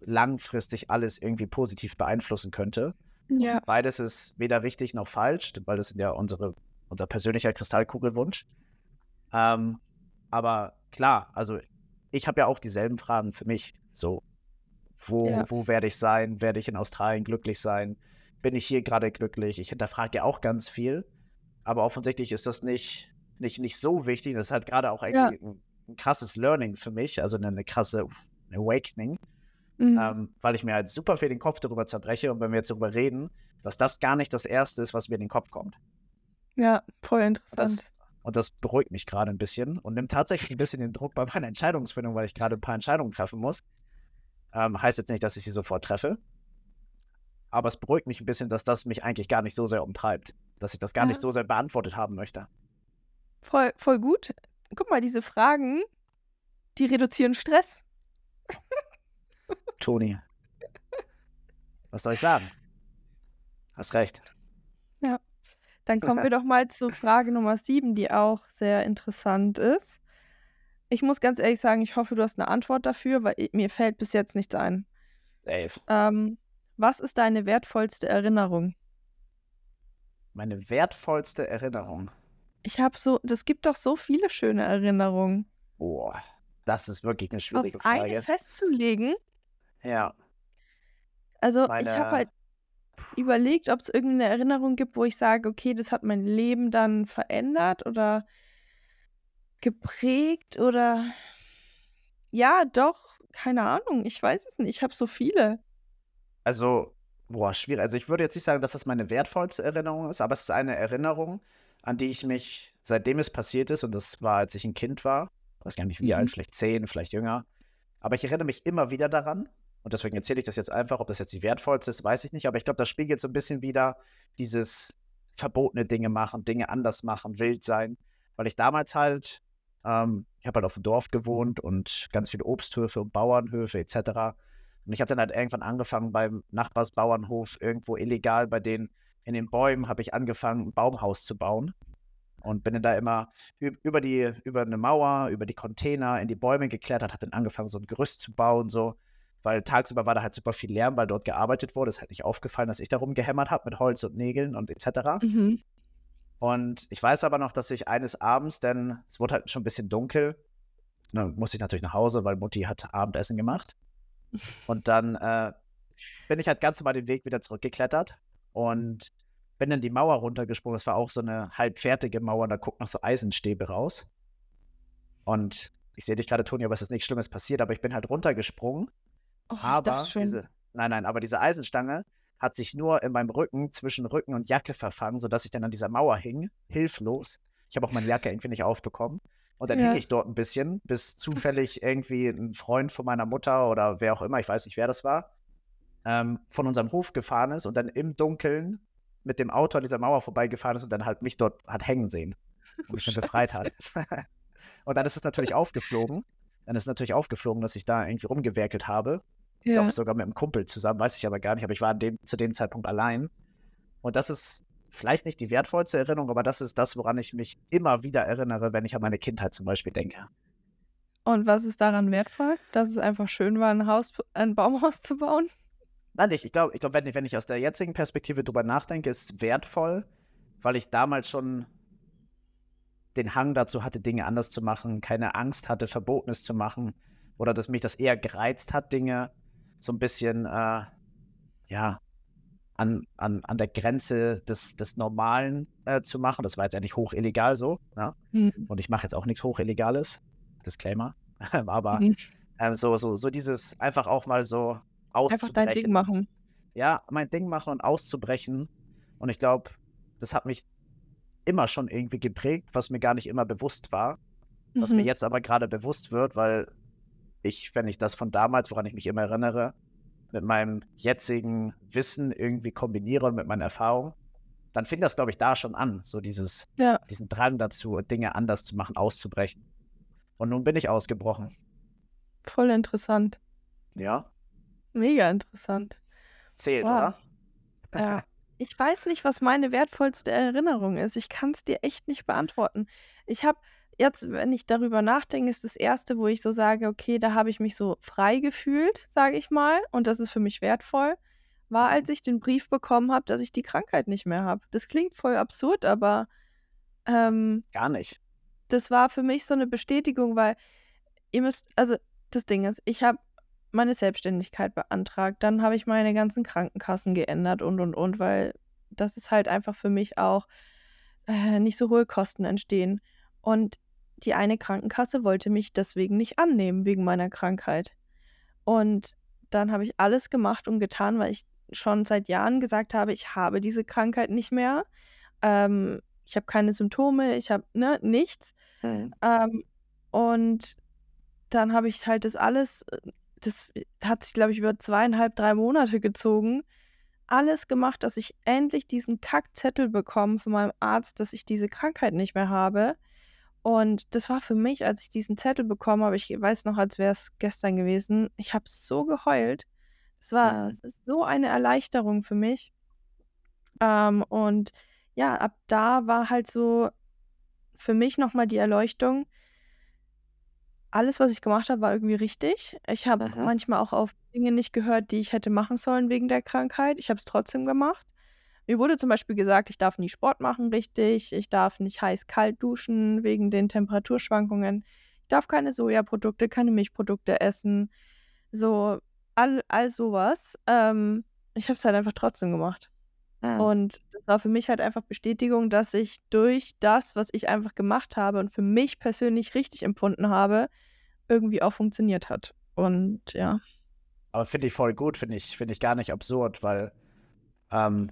langfristig alles irgendwie positiv beeinflussen könnte. Ja. Beides ist weder richtig noch falsch, weil das sind ja unsere, unser persönlicher Kristallkugelwunsch. Ähm, aber klar, also ich habe ja auch dieselben Fragen für mich. So, wo, Ja. wo werde ich sein? Werde ich in Australien glücklich sein? Bin ich hier gerade glücklich? Ich hinterfrage ja auch ganz viel. Aber offensichtlich ist das nicht, nicht, nicht so wichtig. Das ist halt gerade auch Ja. ein, ein krasses Learning für mich, also eine, eine krasse Awakening, Mhm. ähm, weil ich mir halt super viel den Kopf darüber zerbreche und wenn wir jetzt darüber reden, dass das gar nicht das Erste ist, was mir in den Kopf kommt. ja, voll interessant. das, und das beruhigt mich gerade ein bisschen und nimmt tatsächlich ein bisschen den Druck bei meiner Entscheidungsfindung, weil ich gerade ein paar Entscheidungen treffen muss. Ähm, heißt jetzt nicht, dass ich sie sofort treffe. Aber es beruhigt mich ein bisschen, dass das mich eigentlich gar nicht so sehr umtreibt. Dass ich das gar Ja. nicht so sehr beantwortet haben möchte. Voll, voll gut. Guck mal, diese Fragen, die reduzieren Stress. Toni. Was soll ich sagen? Hast recht. Dann kommen wir doch mal zur Frage Nummer sieben, die auch sehr interessant ist. Ich muss ganz ehrlich sagen, ich hoffe, du hast eine Antwort dafür, weil mir fällt bis jetzt nichts ein. Dave. Ähm, was ist deine wertvollste Erinnerung? Meine wertvollste Erinnerung. Ich habe so, das gibt doch so viele schöne Erinnerungen. Boah, das ist wirklich eine Auf schwierige eine Frage. festzulegen, Ja, also ich meine. habe halt überlegt, ob es irgendeine Erinnerung gibt, wo ich sage, okay, das hat mein Leben dann verändert oder geprägt oder ja, doch, keine Ahnung, ich weiß es nicht. Ich habe so viele. Also, boah, schwierig. Also ich würde jetzt nicht sagen, dass das meine wertvollste Erinnerung ist, aber es ist eine Erinnerung, an die ich mich, seitdem es passiert ist, und das war, als ich ein Kind war, ich weiß gar nicht wie Mhm. alt, vielleicht zehn, vielleicht jünger, aber ich erinnere mich immer wieder daran. Und deswegen erzähle ich das jetzt einfach. Ob das jetzt die wertvollste ist, weiß ich nicht. Aber ich glaube, das spiegelt so ein bisschen wieder dieses verbotene Dinge machen, Dinge anders machen, wild sein. Weil ich damals halt, ähm, ich habe halt auf dem Dorf gewohnt und ganz viele Obsthöfe und Bauernhöfe etc. Und ich habe dann halt irgendwann angefangen beim Nachbarsbauernhof irgendwo illegal bei denen in den Bäumen habe ich angefangen, ein Baumhaus zu bauen. Und bin dann da immer üb- über die, über eine Mauer, über die Container in die Bäume geklettert, habe dann angefangen, so ein Gerüst zu bauen, so. Weil tagsüber war da halt super viel Lärm, weil dort gearbeitet wurde. Es ist halt nicht aufgefallen, dass ich da rumgehämmert habe mit Holz und Nägeln und etc. Mhm. Und ich weiß aber noch, dass ich eines Abends, denn es wurde halt schon ein bisschen dunkel, dann musste ich natürlich nach Hause, weil Mutti hat Abendessen gemacht. *laughs* Und dann äh, bin ich halt ganz normal den Weg wieder zurückgeklettert und bin dann die Mauer runtergesprungen. Das war auch so eine halbfertige Mauer, da guckt noch so Eisenstäbe raus. Und ich sehe dich gerade, Toni, aber es ist nichts Schlimmes passiert, aber ich bin halt runtergesprungen. Oh, Aber diese, nein, nein, aber diese Eisenstange hat sich nur in meinem Rücken zwischen Rücken und Jacke verfangen, sodass ich dann an dieser Mauer hing, hilflos. Ich habe auch meine Jacke irgendwie nicht aufbekommen. Und dann Ja. hing ich dort ein bisschen, bis zufällig irgendwie ein Freund von meiner Mutter oder wer auch immer, ich weiß nicht, wer das war, ähm, von unserem Hof gefahren ist und dann im Dunkeln mit dem Auto an dieser Mauer vorbeigefahren ist und dann halt mich dort hat hängen sehen *laughs* und mich dann befreit hat. *laughs* und dann ist es natürlich aufgeflogen. Dann ist es natürlich aufgeflogen, dass ich da irgendwie rumgewerkelt habe. Ich Ja. glaube sogar mit einem Kumpel zusammen, weiß ich aber gar nicht, aber ich war dem, zu dem Zeitpunkt allein. Und das ist vielleicht nicht die wertvollste Erinnerung, aber das ist das, woran ich mich immer wieder erinnere, wenn ich an meine Kindheit zum Beispiel denke. Und was ist daran wertvoll? Dass es einfach schön war, ein Haus, ein Baumhaus zu bauen? Nein, ich, ich glaube, ich glaub, wenn, ich- wenn ich aus der jetzigen Perspektive drüber nachdenke, ist es wertvoll, weil ich damals schon den Hang dazu hatte, Dinge anders zu machen, keine Angst hatte, Verbotenes zu machen oder dass mich das eher gereizt hat, Dinge so ein bisschen, äh, ja, an, an, an der Grenze des, des Normalen äh, zu machen. Das war jetzt eigentlich hoch illegal so. Ne? Mhm. Und ich mache jetzt auch nichts Hochillegales. Disclaimer. *laughs* Aber Mhm. ähm, so, so, so dieses einfach auch mal so Einfach auszubrechen. dein Ding machen. Ja, mein Ding machen und auszubrechen. Und ich glaube, das hat mich immer schon irgendwie geprägt, was mir gar nicht immer bewusst war. Was mir Mhm. jetzt aber gerade bewusst wird, weil ich, wenn ich das von damals, woran ich mich immer erinnere, mit meinem jetzigen Wissen irgendwie kombiniere und mit meinen Erfahrungen, dann fing das, glaube ich, da schon an. So dieses, Ja. diesen Drang dazu, Dinge anders zu machen, auszubrechen. Und nun bin ich ausgebrochen. Voll interessant. Ja, Mega interessant. zählt, Wow. oder? Ja. *laughs* Ich weiß nicht, was meine wertvollste Erinnerung ist. Ich kann es dir echt nicht beantworten. Ich habe jetzt, wenn ich darüber nachdenke, ist das erste, wo ich so sage, okay, da habe ich mich so frei gefühlt, sage ich mal, und das ist für mich wertvoll, war, Mhm. als ich den Brief bekommen habe, dass ich die Krankheit nicht mehr habe. Das klingt voll absurd, aber ähm, Gar nicht. das war für mich so eine Bestätigung, weil ihr müsst, also das Ding ist, ich habe meine Selbstständigkeit beantragt, dann habe ich meine ganzen Krankenkassen geändert und und und, weil das ist halt einfach für mich auch äh, nicht so hohe Kosten entstehen. Und die eine Krankenkasse wollte mich deswegen nicht annehmen, wegen meiner Krankheit. Und dann habe ich alles gemacht und getan, weil ich schon seit Jahren gesagt habe, ich habe diese Krankheit nicht mehr. Ähm, ich habe keine Symptome, ich habe ne, nichts. Mhm. Ähm, und dann habe ich halt das alles, das hat sich, glaube ich, über zweieinhalb, drei Monate gezogen, alles gemacht, dass ich endlich diesen Kackzettel bekomme von meinem Arzt, dass ich diese Krankheit nicht mehr habe. Und das war für mich, als ich diesen Zettel bekommen habe, ich weiß noch, als wäre es gestern gewesen, ich habe so geheult. Es war Mhm. so eine Erleichterung für mich. Ähm, und ja, ab da war halt so für mich nochmal die Erleuchtung, alles, was ich gemacht habe, war irgendwie richtig. Ich habe Mhm. manchmal auch auf Dinge nicht gehört, die ich hätte machen sollen wegen der Krankheit. Ich habe es trotzdem gemacht. Mir wurde zum Beispiel gesagt, ich darf nie Sport machen richtig, ich darf nicht heiß-kalt duschen wegen den Temperaturschwankungen. Ich darf keine Sojaprodukte, keine Milchprodukte essen. So, all, all sowas. Ähm, ich habe es halt einfach trotzdem gemacht. Mhm. Und das war für mich halt einfach Bestätigung, dass ich durch das, was ich einfach gemacht habe und für mich persönlich richtig empfunden habe, irgendwie auch funktioniert hat. Und ja. Aber finde ich voll gut, finde ich, finde ich gar nicht absurd, weil, ähm,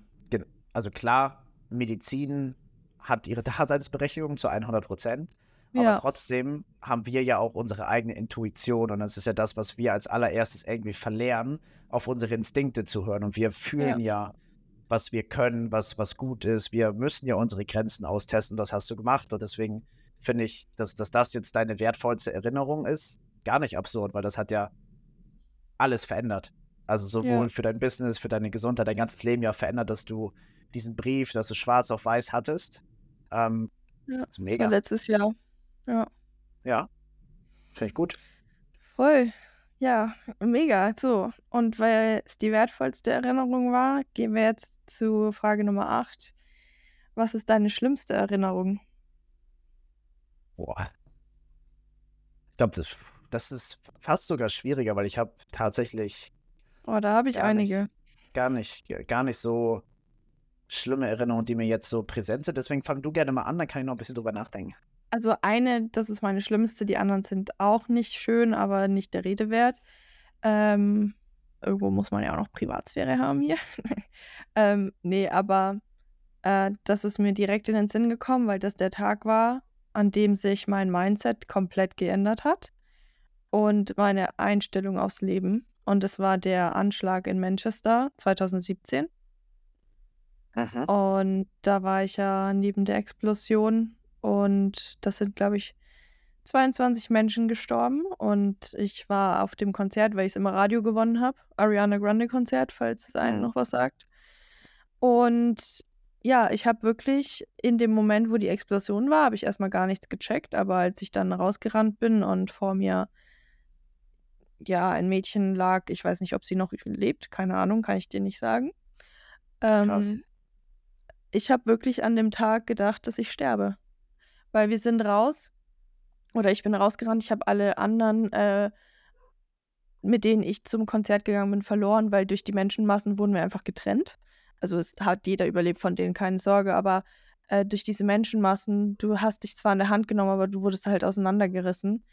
also klar, Medizin hat ihre *laughs* Daseinsberechtigung zu 100 Prozent, aber Ja. trotzdem haben wir ja auch unsere eigene Intuition und das ist ja das, was wir als allererstes irgendwie verlernen, auf unsere Instinkte zu hören und wir fühlen ja, was wir können, was, was gut ist. Wir müssen ja unsere Grenzen austesten, das hast du gemacht und deswegen finde ich, dass, dass das jetzt deine wertvollste Erinnerung ist, gar nicht absurd, weil das hat ja alles verändert. Also sowohl Ja. für dein Business, für deine Gesundheit, dein ganzes Leben ja verändert, dass du diesen Brief, dass du schwarz auf weiß hattest. Ähm, Ja, ist das war mega. letztes Jahr. Ja. Ja, finde ich gut. Voll. Ja, mega. So. Und weil es die wertvollste Erinnerung war, gehen wir jetzt zu Frage Nummer 8. Was ist deine schlimmste Erinnerung? Boah. Ich glaube, das, das ist fast sogar schwieriger, weil ich habe tatsächlich Oh, da habe ich gar einige. nicht, gar nicht, gar nicht so schlimme Erinnerungen, die mir jetzt so präsent sind. Deswegen fang du gerne mal an, dann kann ich noch ein bisschen drüber nachdenken. Also eine, das ist meine schlimmste, die anderen sind auch nicht schön, aber nicht der Rede wert. Ähm, irgendwo muss man ja auch noch Privatsphäre haben hier. *laughs* ähm, nee, aber äh, das ist mir direkt in den Sinn gekommen, weil das der Tag war, an dem sich mein Mindset komplett geändert hat und meine Einstellung aufs Leben. Und es war der Anschlag in Manchester 2017. Mhm. Und da war ich ja neben der Explosion und das sind, glaube ich, 22 Menschen gestorben. Und ich war auf dem Konzert, weil ich es im Radio gewonnen habe. Ariana Grande Konzert, falls es einem Mhm. noch was sagt. Und ja, ich habe wirklich in dem Moment, wo die Explosion war, habe ich erstmal gar nichts gecheckt. Aber als ich dann rausgerannt bin und vor mir ja ein Mädchen lag, ich weiß nicht, ob sie noch lebt, keine Ahnung, kann ich dir nicht sagen. Krass. Ähm, ich habe wirklich an dem Tag gedacht, dass ich sterbe. Weil wir sind raus oder ich bin rausgerannt. Ich habe alle anderen, äh, mit denen ich zum Konzert gegangen bin, verloren, weil durch die Menschenmassen wurden wir einfach getrennt. Also es hat jeder überlebt von denen, keine Sorge, aber äh, durch diese Menschenmassen, du hast dich zwar in der Hand genommen, aber du wurdest halt auseinandergerissen.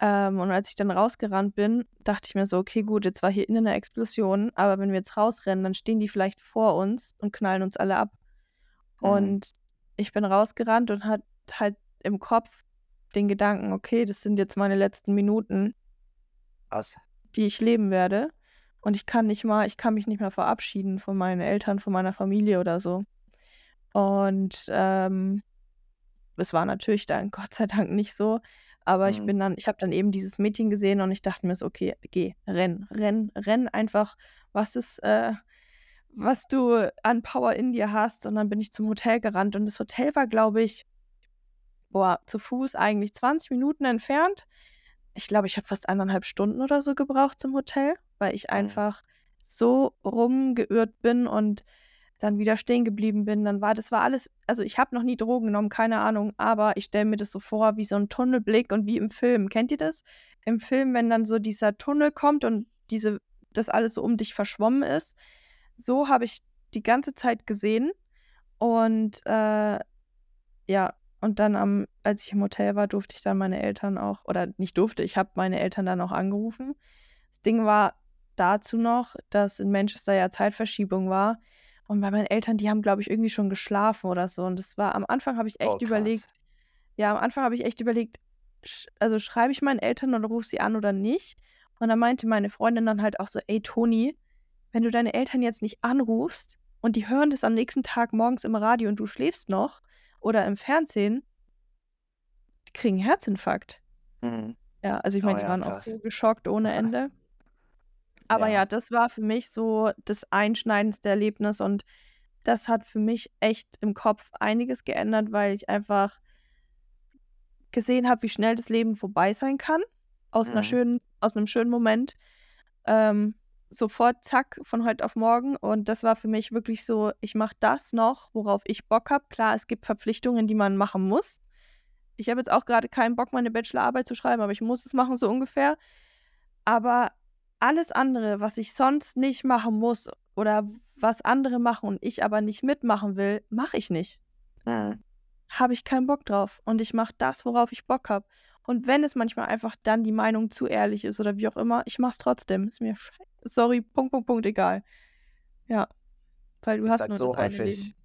Ähm, und als ich dann rausgerannt bin, dachte ich mir so, okay, gut, jetzt war hier innen eine Explosion, aber wenn wir jetzt rausrennen, dann stehen die vielleicht vor uns und knallen uns alle ab. Mhm. Und ich bin rausgerannt und hatte halt im Kopf den Gedanken, okay, das sind jetzt meine letzten Minuten, Krass. die ich leben werde. Und ich kann nicht mal, ich kann mich nicht mehr verabschieden von meinen Eltern, von meiner Familie oder so. Und ähm, es war natürlich dann *laughs* Gott sei Dank nicht so. Aber ich Mhm. bin dann, ich habe dann eben dieses Mädchen gesehen und ich dachte mir so, okay, geh, renn, renn, renn einfach, was ist, äh, was du an Power in dir hast. Und dann bin ich zum Hotel gerannt und das Hotel war, glaube ich, boah, zu Fuß eigentlich 20 Minuten entfernt. Ich glaube, ich habe fast eineinhalb Stunden oder so gebraucht zum Hotel, weil ich Mhm. einfach so rumgeirrt bin und dann wieder stehen geblieben bin. Dann war das war alles also, ich habe noch nie Drogen genommen, keine Ahnung, aber ich stelle mir das so vor wie so ein Tunnelblick und wie im Film. Kennt ihr das? Im Film, wenn dann so dieser Tunnel kommt und diese das alles so um dich verschwommen ist. So habe ich die ganze Zeit gesehen und, äh, ja, und dann am als ich im Hotel war, durfte ich dann meine Eltern auch oder nicht durfte, ich habe meine Eltern dann auch angerufen. Das Ding war dazu noch, dass in Manchester ja Zeitverschiebung war und bei meinen Eltern, die haben, glaube ich, irgendwie schon geschlafen oder so und das war am Anfang habe ich Oh, echt überlegt krass. ja, am Anfang habe ich echt überlegt, sch also, schreibe ich meinen Eltern oder rufe sie an oder nicht? Und dann meinte meine Freundin dann halt auch so: „Ey, Toni, wenn du deine Eltern jetzt nicht anrufst und die hören das am nächsten Tag morgens im Radio und du schläfst noch oder im Fernsehen, die kriegen Herzinfarkt.“ Mhm. Ja, also, ich Oh meine, die ja, waren auch krass. so geschockt ohne *laughs* Ende. Aber Ja. ja, das war für mich so das einschneidendste Erlebnis und das hat für mich echt im Kopf einiges geändert, weil ich einfach gesehen habe, wie schnell das Leben vorbei sein kann, aus Mhm. schönen aus 'nem schönen Moment, ähm, sofort zack, von heute auf morgen. Und das war für mich wirklich so, ich mache das noch, worauf ich Bock habe. Klar, es gibt Verpflichtungen, die man machen muss. Ich habe jetzt auch grade keinen Bock, meine Bachelorarbeit zu schreiben, aber ich muss es machen, so ungefähr. Aber alles andere, was ich sonst nicht machen muss oder was andere machen und ich aber nicht mitmachen will, mache ich nicht. Mhm. Habe ich keinen Bock drauf und ich mache das, worauf ich Bock habe. Und wenn es manchmal einfach dann die Meinung zu ehrlich ist oder wie auch immer, ich mache es trotzdem. Ist mir schei sorry, Punkt, Punkt, Punkt, egal. Ja, weil du Ich hast sage nur so das eine häufig Leben.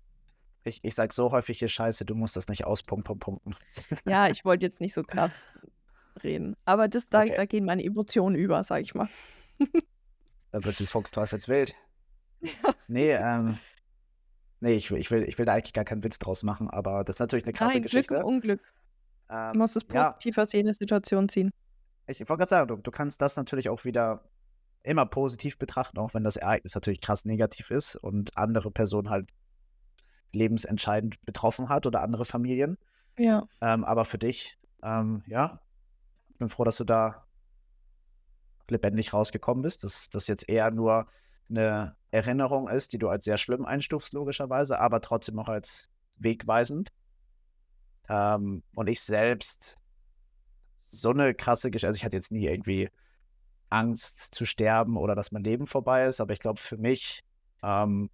ich ich sage so häufig hier: „Scheiße, du musst das nicht aus Punkt, Punkt, Punkten.“ Ja, ich wollte jetzt nicht so krass reden, aber das da Okay. da gehen meine Emotionen über, sage ich mal. Da wird sie fuchsteufelswild. Ja. Ne, ähm ne, ich will ich will ich will da eigentlich gar keinen Witz draus machen, aber das ist natürlich 'ne krasse Nein, Glück im Geschichte. Unglück. Du Ähm, musst es ja. positiv aus jeder Situation ziehen. Ich wollte grad sagen, du du kannst das natürlich auch wieder immer positiv betrachten, auch wenn das Ereignis natürlich krass negativ ist und andere Personen halt lebensentscheidend betroffen hat oder andere Familien. Ja. Ähm, aber für dich, ähm, ja, ich bin froh, dass du da lebendig rausgekommen bist, dass das jetzt eher nur 'ne Erinnerung ist, die du als sehr schlimm einstufst logischerweise, aber trotzdem auch als wegweisend. Ähm, und ich selbst so 'ne krasse Gesch also, ich hatte jetzt nie irgendwie Angst zu sterben oder dass mein Leben vorbei ist, aber ich glaube für mich, ähm,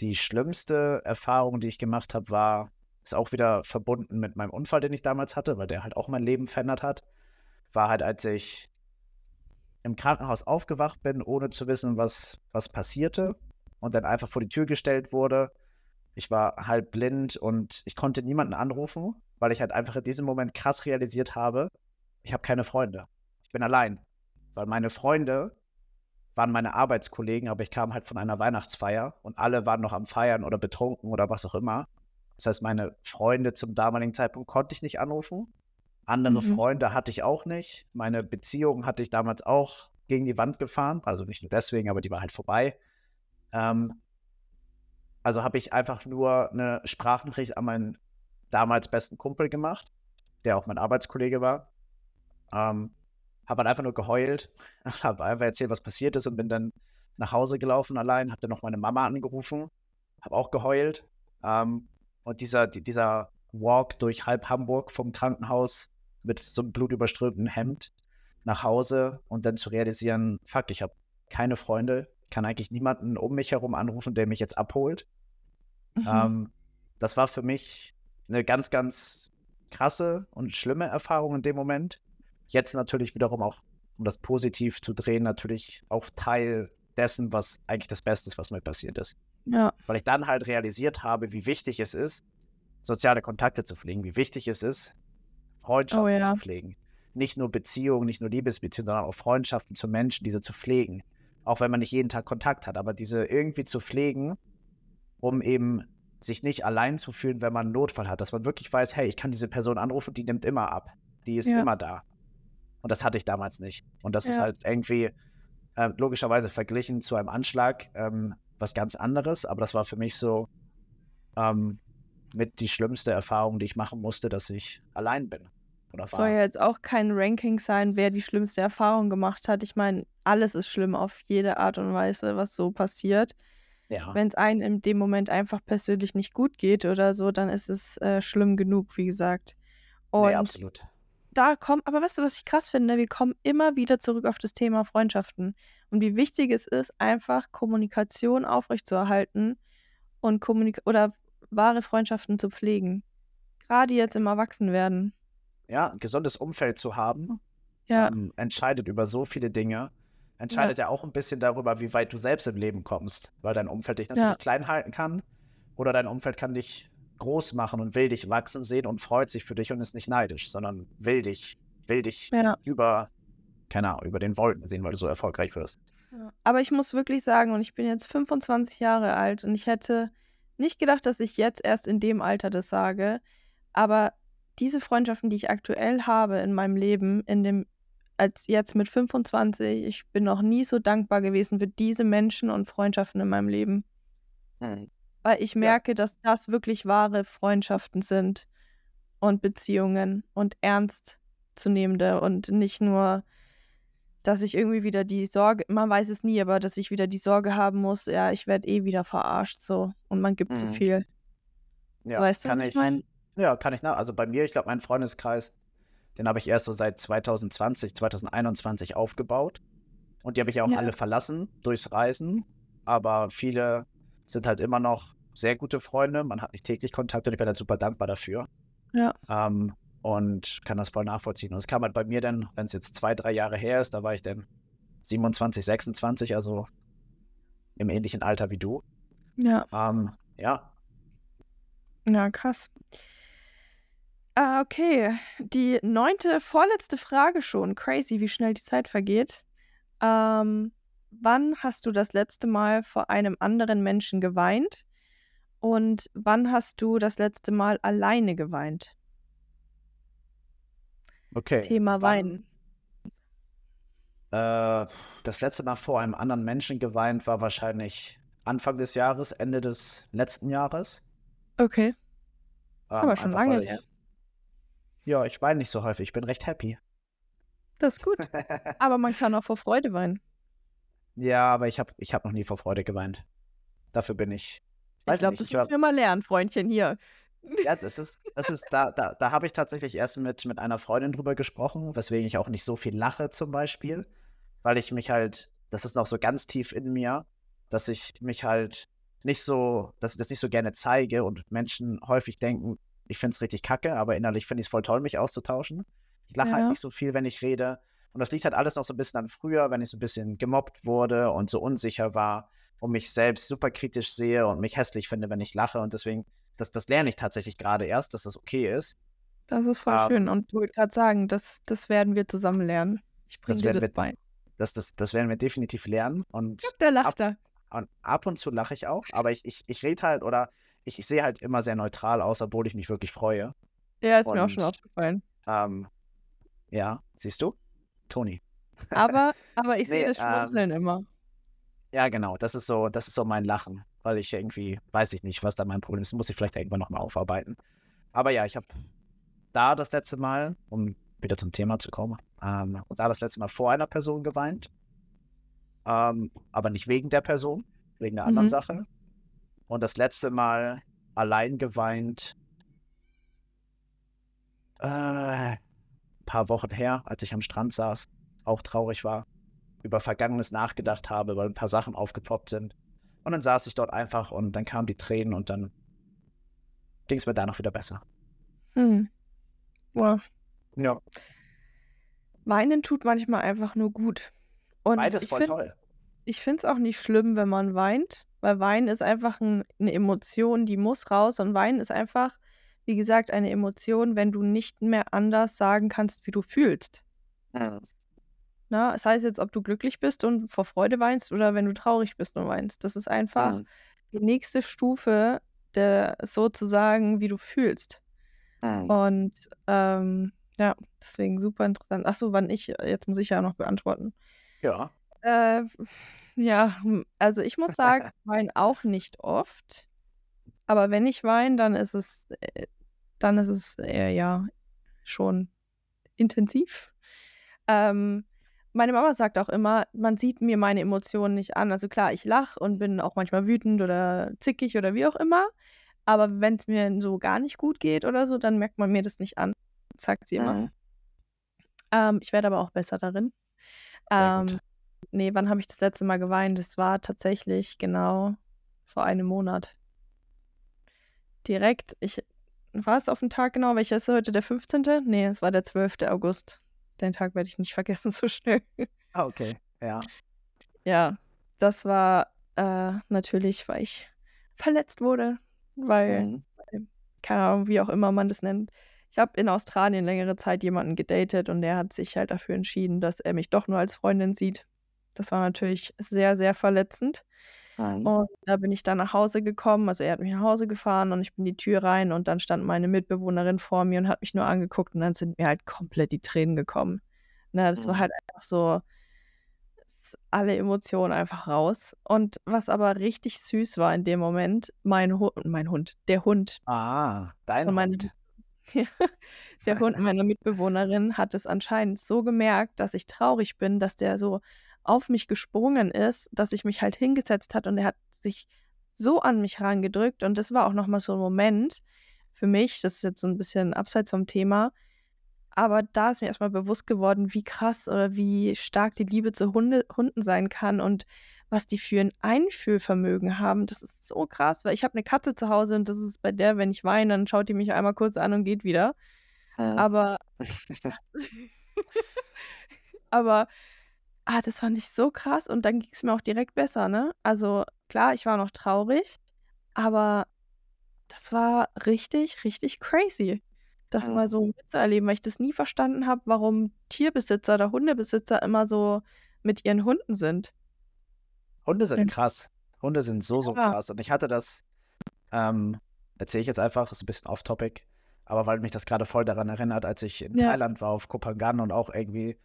die schlimmste Erfahrung, die ich gemacht habe, war ist auch wieder verbunden mit meinem Unfall, den ich damals hatte, weil der halt auch mein Leben verändert hat. War halt, als ich im Krankenhaus aufgewacht bin, ohne zu wissen, was was passierte und dann einfach vor die Tür gestellt wurde. Ich war halb blind und ich konnte niemanden anrufen, weil ich halt einfach in diesem Moment krass realisiert habe, ich habe keine Freunde. Ich bin allein, weil meine Freunde waren meine Arbeitskollegen, aber ich kam halt von einer Weihnachtsfeier und alle waren noch am Feiern oder betrunken oder was auch immer. Das heißt, meine Freunde zum damaligen Zeitpunkt konnte ich nicht anrufen. Andere Mhm. Freunde hatte ich auch nicht. Meine Beziehung hatte ich damals auch gegen die Wand gefahren. Also, nicht nur deswegen, aber die war halt vorbei. Ähm also, habe ich einfach nur 'ne Sprachnachricht an meinen damals besten Kumpel gemacht, der auch mein Arbeitskollege war. Ähm, habe halt einfach nur geheult, *laughs* habe einfach erzählt, was passiert ist und bin dann nach Hause gelaufen allein, habe dann noch meine Mama angerufen, habe auch geheult. Ähm, und dieser di dieser Walk durch halb Hamburg vom Krankenhaus mit so 'nem blutüberströmten Hemd nach Hause und dann zu realisieren: „Fuck, ich habe keine Freunde, kann eigentlich niemanden um mich herum anrufen, der mich jetzt abholt.“ Mhm. Ähm, das war für mich 'ne ganz, ganz krasse und schlimme Erfahrung in dem Moment. Jetzt natürlich wiederum auch, um das positiv zu drehen, natürlich auch Teil dessen, was eigentlich das Beste ist, was mir passiert ist. Ja. Weil ich dann halt realisiert habe, wie wichtig es ist, soziale Kontakte zu pflegen, wie wichtig es ist, Oh Freundschaften ja. zu pflegen. Nicht nur Beziehungen, nicht nur Liebesbeziehungen, sondern auch Freundschaften zu Menschen, diese zu pflegen. Auch wenn man nicht jeden Tag Kontakt hat, aber diese irgendwie zu pflegen, um eben sich nicht allein zu fühlen, wenn man 'n Notfall hat, dass man wirklich weiß: „Hey, ich kann diese Person anrufen, die nimmt immer ab. Die ist Ja. immer da.“ Und das hatte ich damals nicht. Und das ist Ja. halt irgendwie, äh, logischerweise verglichen zu einem Anschlag, ähm, was ganz anderes, aber das war für mich so, ähm, mit die schlimmste Erfahrung, die ich machen musste, dass ich allein bin. Oder war. Soll ja jetzt auch kein Ranking sein, wer die schlimmste Erfahrung gemacht hat. Ich meine, alles ist schlimm auf jede Art und Weise, was so passiert. Ja. Wenn es einem in dem Moment einfach persönlich nicht gut geht oder so, dann ist es äh, schlimm genug, wie gesagt. Und nee, absolut. Da kommt, aber weißt du, was ich krass finde? Wir kommen immer wieder zurück auf das Thema Freundschaften. Und wie wichtig es ist, einfach Kommunikation aufrechtzuerhalten und Kommunik oder wahre Freundschaften zu pflegen. Gerade jetzt im Erwachsenwerden. Ja, ein gesundes Umfeld zu haben, ja. ähm, entscheidet über so viele Dinge entscheidet ja. ja. auch ein bisschen darüber, wie weit du selbst im Leben kommst, weil dein Umfeld dich natürlich ja. klein halten kann oder dein Umfeld kann dich groß machen und will dich wachsen sehen und freut sich für dich und ist nicht neidisch, sondern will dich, will dich ja. über, keine Ahnung, über den Wolken sehen, weil du so erfolgreich wirst. Aber ich muss wirklich sagen, und ich bin jetzt 25 Jahre alt und ich hätte nicht gedacht, dass ich jetzt erst in dem Alter das sage, aber diese Freundschaften, die ich aktuell habe in meinem Leben, in dem als jetzt mit 25. Ich bin noch nie so dankbar gewesen für diese Menschen und Freundschaften in meinem Leben. Mhm. Weil ich merke, ja. dass das wirklich wahre Freundschaften sind und Beziehungen und ernstzunehmende und nicht nur, dass ich irgendwie wieder die Sorge, man weiß es nie, aber dass ich wieder die Sorge haben muss, ja, ich werde eh wieder verarscht so und man gibt zu viel. Ja, so, weißt du, kann ich, ich mein? Ja, kann ich nach. Also bei mir, ich glaube, mein Freundeskreis den habe ich erst so seit 2020, 2021 aufgebaut. Und die habe ich auch ja. alle verlassen durchs Reisen. Aber viele sind halt immer noch sehr gute Freunde. Man hat nicht täglich Kontakt und ich bin halt super dankbar dafür. Ja. Ähm, und kann das voll nachvollziehen. Und es kam halt bei mir dann, wenn es jetzt zwei, drei Jahre her ist, da war ich dann 27, 26, also im ähnlichen Alter wie du. Ja. Ähm, ja. Ja, krass. Ah, okay. Die neunte, vorletzte Frage schon. Crazy, wie schnell die Zeit vergeht. Ähm, wann hast du das letzte Mal vor einem anderen Menschen geweint? Und wann hast du das letzte Mal alleine geweint? Okay. Thema Weinen. Äh, das letzte Mal vor einem anderen Menschen geweint war wahrscheinlich Anfang des Jahres, Ende des letzten Jahres. Okay. Das ist ähm, aber schon lange her. Ja, ich weine nicht so häufig. Ich bin recht happy. Das ist gut. *laughs* aber man kann auch vor Freude weinen. Ja, aber ich habe ich hab noch nie vor Freude geweint. Dafür bin ich. Ich, ich glaube, das müssen wir mal lernen, Freundchen, hier. Ja, das ist, das ist, da, da, da habe ich tatsächlich erst mit, mit einer Freundin drüber gesprochen, weswegen ich auch nicht so viel lache zum Beispiel. Weil ich mich halt, das ist noch so ganz tief in mir, dass ich mich halt nicht so, dass ich das nicht so gerne zeige und Menschen häufig denken, ich finde es richtig kacke, aber innerlich finde ich es voll toll, mich auszutauschen. Ich lache halt ja. halt nicht so viel, wenn ich rede. Und das liegt halt alles noch so ein bisschen an früher, wenn ich so ein bisschen gemobbt wurde und so unsicher war und mich selbst super kritisch sehe und mich hässlich finde, wenn ich lache. Und deswegen, das, das lerne ich tatsächlich gerade erst, dass das okay ist. Das ist voll um, ähm, schön. Und ich wollte gerade sagen, das, das werden wir zusammen lernen. Ich bringe dir das wir, bei. Das, das, das werden wir definitiv lernen. Und ja, der lacht da. Und ab und zu lache ich auch, aber ich, ich, ich rede halt oder ich, ich sehe halt immer sehr neutral aus, obwohl ich mich wirklich freue. Ja, ist und, mir auch schon aufgefallen. Ähm, ja, siehst du? Toni. Aber, *laughs* aber ich sehe nee, das Schmunzeln ähm, immer. Ja, genau. Das ist so, das ist so mein Lachen, weil ich irgendwie, weiß ich nicht, was da mein Problem ist. Muss ich vielleicht irgendwann nochmal aufarbeiten. Aber ja, ich habe da das letzte Mal, um wieder zum Thema zu kommen, ähm, da das letzte Mal vor einer Person geweint. Ähm, aber nicht wegen der Person, wegen einer anderen mhm. Sache. Und das letzte Mal allein geweint. Äh, ein paar Wochen her, als ich am Strand saß, auch traurig war, über Vergangenes nachgedacht habe, weil ein paar Sachen aufgeploppt sind. Und dann saß ich dort einfach und dann kamen die Tränen und dann ging es mir da noch wieder besser. Hm. Wow. Ja. Weinen tut manchmal einfach nur gut. Und Beides voll find, toll. Ich finde es auch nicht schlimm, wenn man weint. Weil Weinen ist einfach ein, eine Emotion, die muss raus. Und Weinen ist einfach, wie gesagt, eine Emotion, wenn du nicht mehr anders sagen kannst, wie du fühlst. Ja. Na, das heißt jetzt, ob du glücklich bist und vor Freude weinst oder wenn du traurig bist und weinst. Das ist einfach ja. die nächste Stufe, der sozusagen, wie du fühlst. Ja. Und ähm, ja, deswegen super interessant. Achso, wann ich, jetzt muss ich ja noch beantworten. Ja. Äh, ja, hm, also ich muss sagen, *laughs* weine auch nicht oft. Aber wenn ich weine, dann ist es, äh, dann ist es eher, ja schon intensiv. Ähm, meine Mama sagt auch immer, man sieht mir meine Emotionen nicht an. Also klar, ich lache und bin auch manchmal wütend oder zickig oder wie auch immer. Aber wenn es mir so gar nicht gut geht oder so, dann merkt man mir das nicht an, sagt sie immer. Mhm. Ähm, ich werde aber auch besser darin. Ähm, nee, wann habe ich das letzte Mal geweint? Das war tatsächlich genau vor einem Monat. Direkt, ich war es auf den Tag genau? Welcher ist heute? Der 15.? Nee, es war der 12. August. Den Tag werde ich nicht *laughs* vergessen so schnell. Ah, okay. Ja. Ja, das war äh, natürlich, weil ich verletzt wurde, weil, Mhm. weil, keine Ahnung, wie auch immer man das nennt. Ich habe in Australien längere Zeit jemanden gedatet und der hat sich halt dafür entschieden, dass er mich doch nur als Freundin sieht. Das war natürlich sehr, sehr verletzend. Mhm. Und da bin ich dann nach Hause gekommen. Also er hat mich nach Hause gefahren und ich bin die Tür rein und dann stand meine Mitbewohnerin vor mir und hat mich nur angeguckt und dann sind mir halt komplett die Tränen gekommen. Ne, das war Mhm. halt einfach so, alle Emotionen einfach raus. Und was aber richtig süß war in dem Moment, mein Hund, mein Hund, der Hund Ah, dein von meinem, Hund. *laughs* der Hund meiner Mitbewohnerin hat es anscheinend so gemerkt, dass ich traurig bin, dass der so auf mich gesprungen ist, dass ich mich halt hingesetzt hat und er hat sich so an mich rangedrückt und das war auch nochmal so ein Moment für mich, das ist jetzt so ein bisschen abseits vom Thema, aber da ist mir erstmal bewusst geworden, wie krass oder wie stark die Liebe zu Hunde, Hunden sein kann und was die für ein Einfühlvermögen haben. Das ist so krass, weil ich habe eine Katze zu Hause und das ist bei der, wenn ich weine, dann schaut die mich einmal kurz an und geht wieder. Mhm. Aber, *laughs* *laughs* aber, ah, das fand ich so krass und dann ging es mir auch direkt besser, ne? Also klar, ich war noch traurig, aber das war richtig, richtig crazy, das mal Mhm. so mitzuerleben, weil ich das nie verstanden habe, warum Tierbesitzer oder Hundebesitzer immer so mit ihren Hunden sind. Hunde Ja. sind krass. Hunde sind so, so Ja. krass. Und ich hatte das, ähm, erzähle ich jetzt einfach, ist ein bisschen off-topic, aber weil mich das gerade voll daran erinnert, als ich in Ja. Thailand war, auf Koh Phangan und auch irgendwie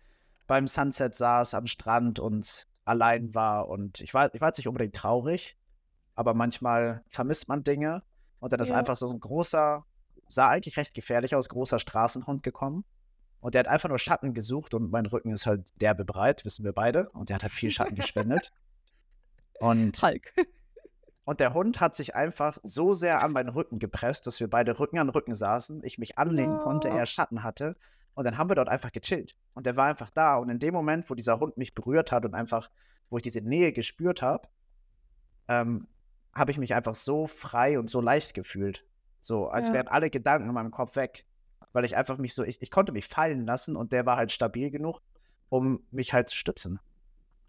beim Sunset saß am Strand und allein war. Und ich war, ich war jetzt nicht unbedingt traurig, aber manchmal vermisst man Dinge. Und dann ist Ja. einfach so ein großer, sah eigentlich recht gefährlich aus, großer Straßenhund gekommen. Und der hat einfach nur Schatten gesucht und mein Rücken ist halt derbe breit, wissen wir beide. Und der hat halt viel Schatten gespendet. *laughs* Und, Hulk. und der Hund hat sich einfach so sehr an meinen Rücken gepresst, dass wir beide Rücken an Rücken saßen, ich mich anlehnen konnte, Ja. er Schatten hatte. Und dann haben wir dort einfach gechillt. Und der war einfach da. Und in dem Moment, wo dieser Hund mich berührt hat und einfach, wo ich diese Nähe gespürt habe, ähm, habe ich mich einfach so frei und so leicht gefühlt. So, als Ja. wären alle Gedanken in meinem Kopf weg. Weil ich einfach mich so, ich, ich konnte mich fallen lassen und der war halt stabil genug, um mich halt zu stützen.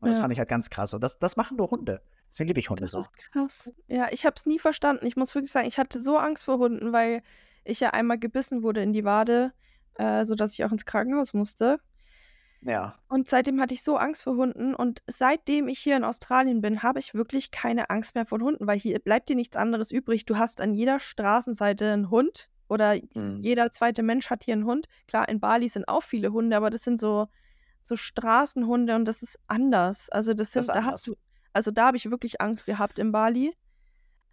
Und das Ja. fand ich halt ganz krass. Und das, das machen nur Hunde. Deswegen liebe ich Hunde Das so. ist krass. Ja, ich habe es nie verstanden. Ich muss wirklich sagen, ich hatte so Angst vor Hunden, weil ich ja einmal gebissen wurde in die Wade, äh, sodass ich auch ins Krankenhaus musste. Ja. Und seitdem hatte ich so Angst vor Hunden. Und seitdem ich hier in Australien bin, habe ich wirklich keine Angst mehr vor Hunden, weil hier bleibt dir nichts anderes übrig. Du hast an jeder Straßenseite einen Hund oder Mhm. jeder zweite Mensch hat hier einen Hund. Klar, in Bali sind auch viele Hunde, aber das sind so, so Straßenhunde und das ist anders. Also das Das sind, ist da anders. hast du, also da habe ich wirklich Angst gehabt in Bali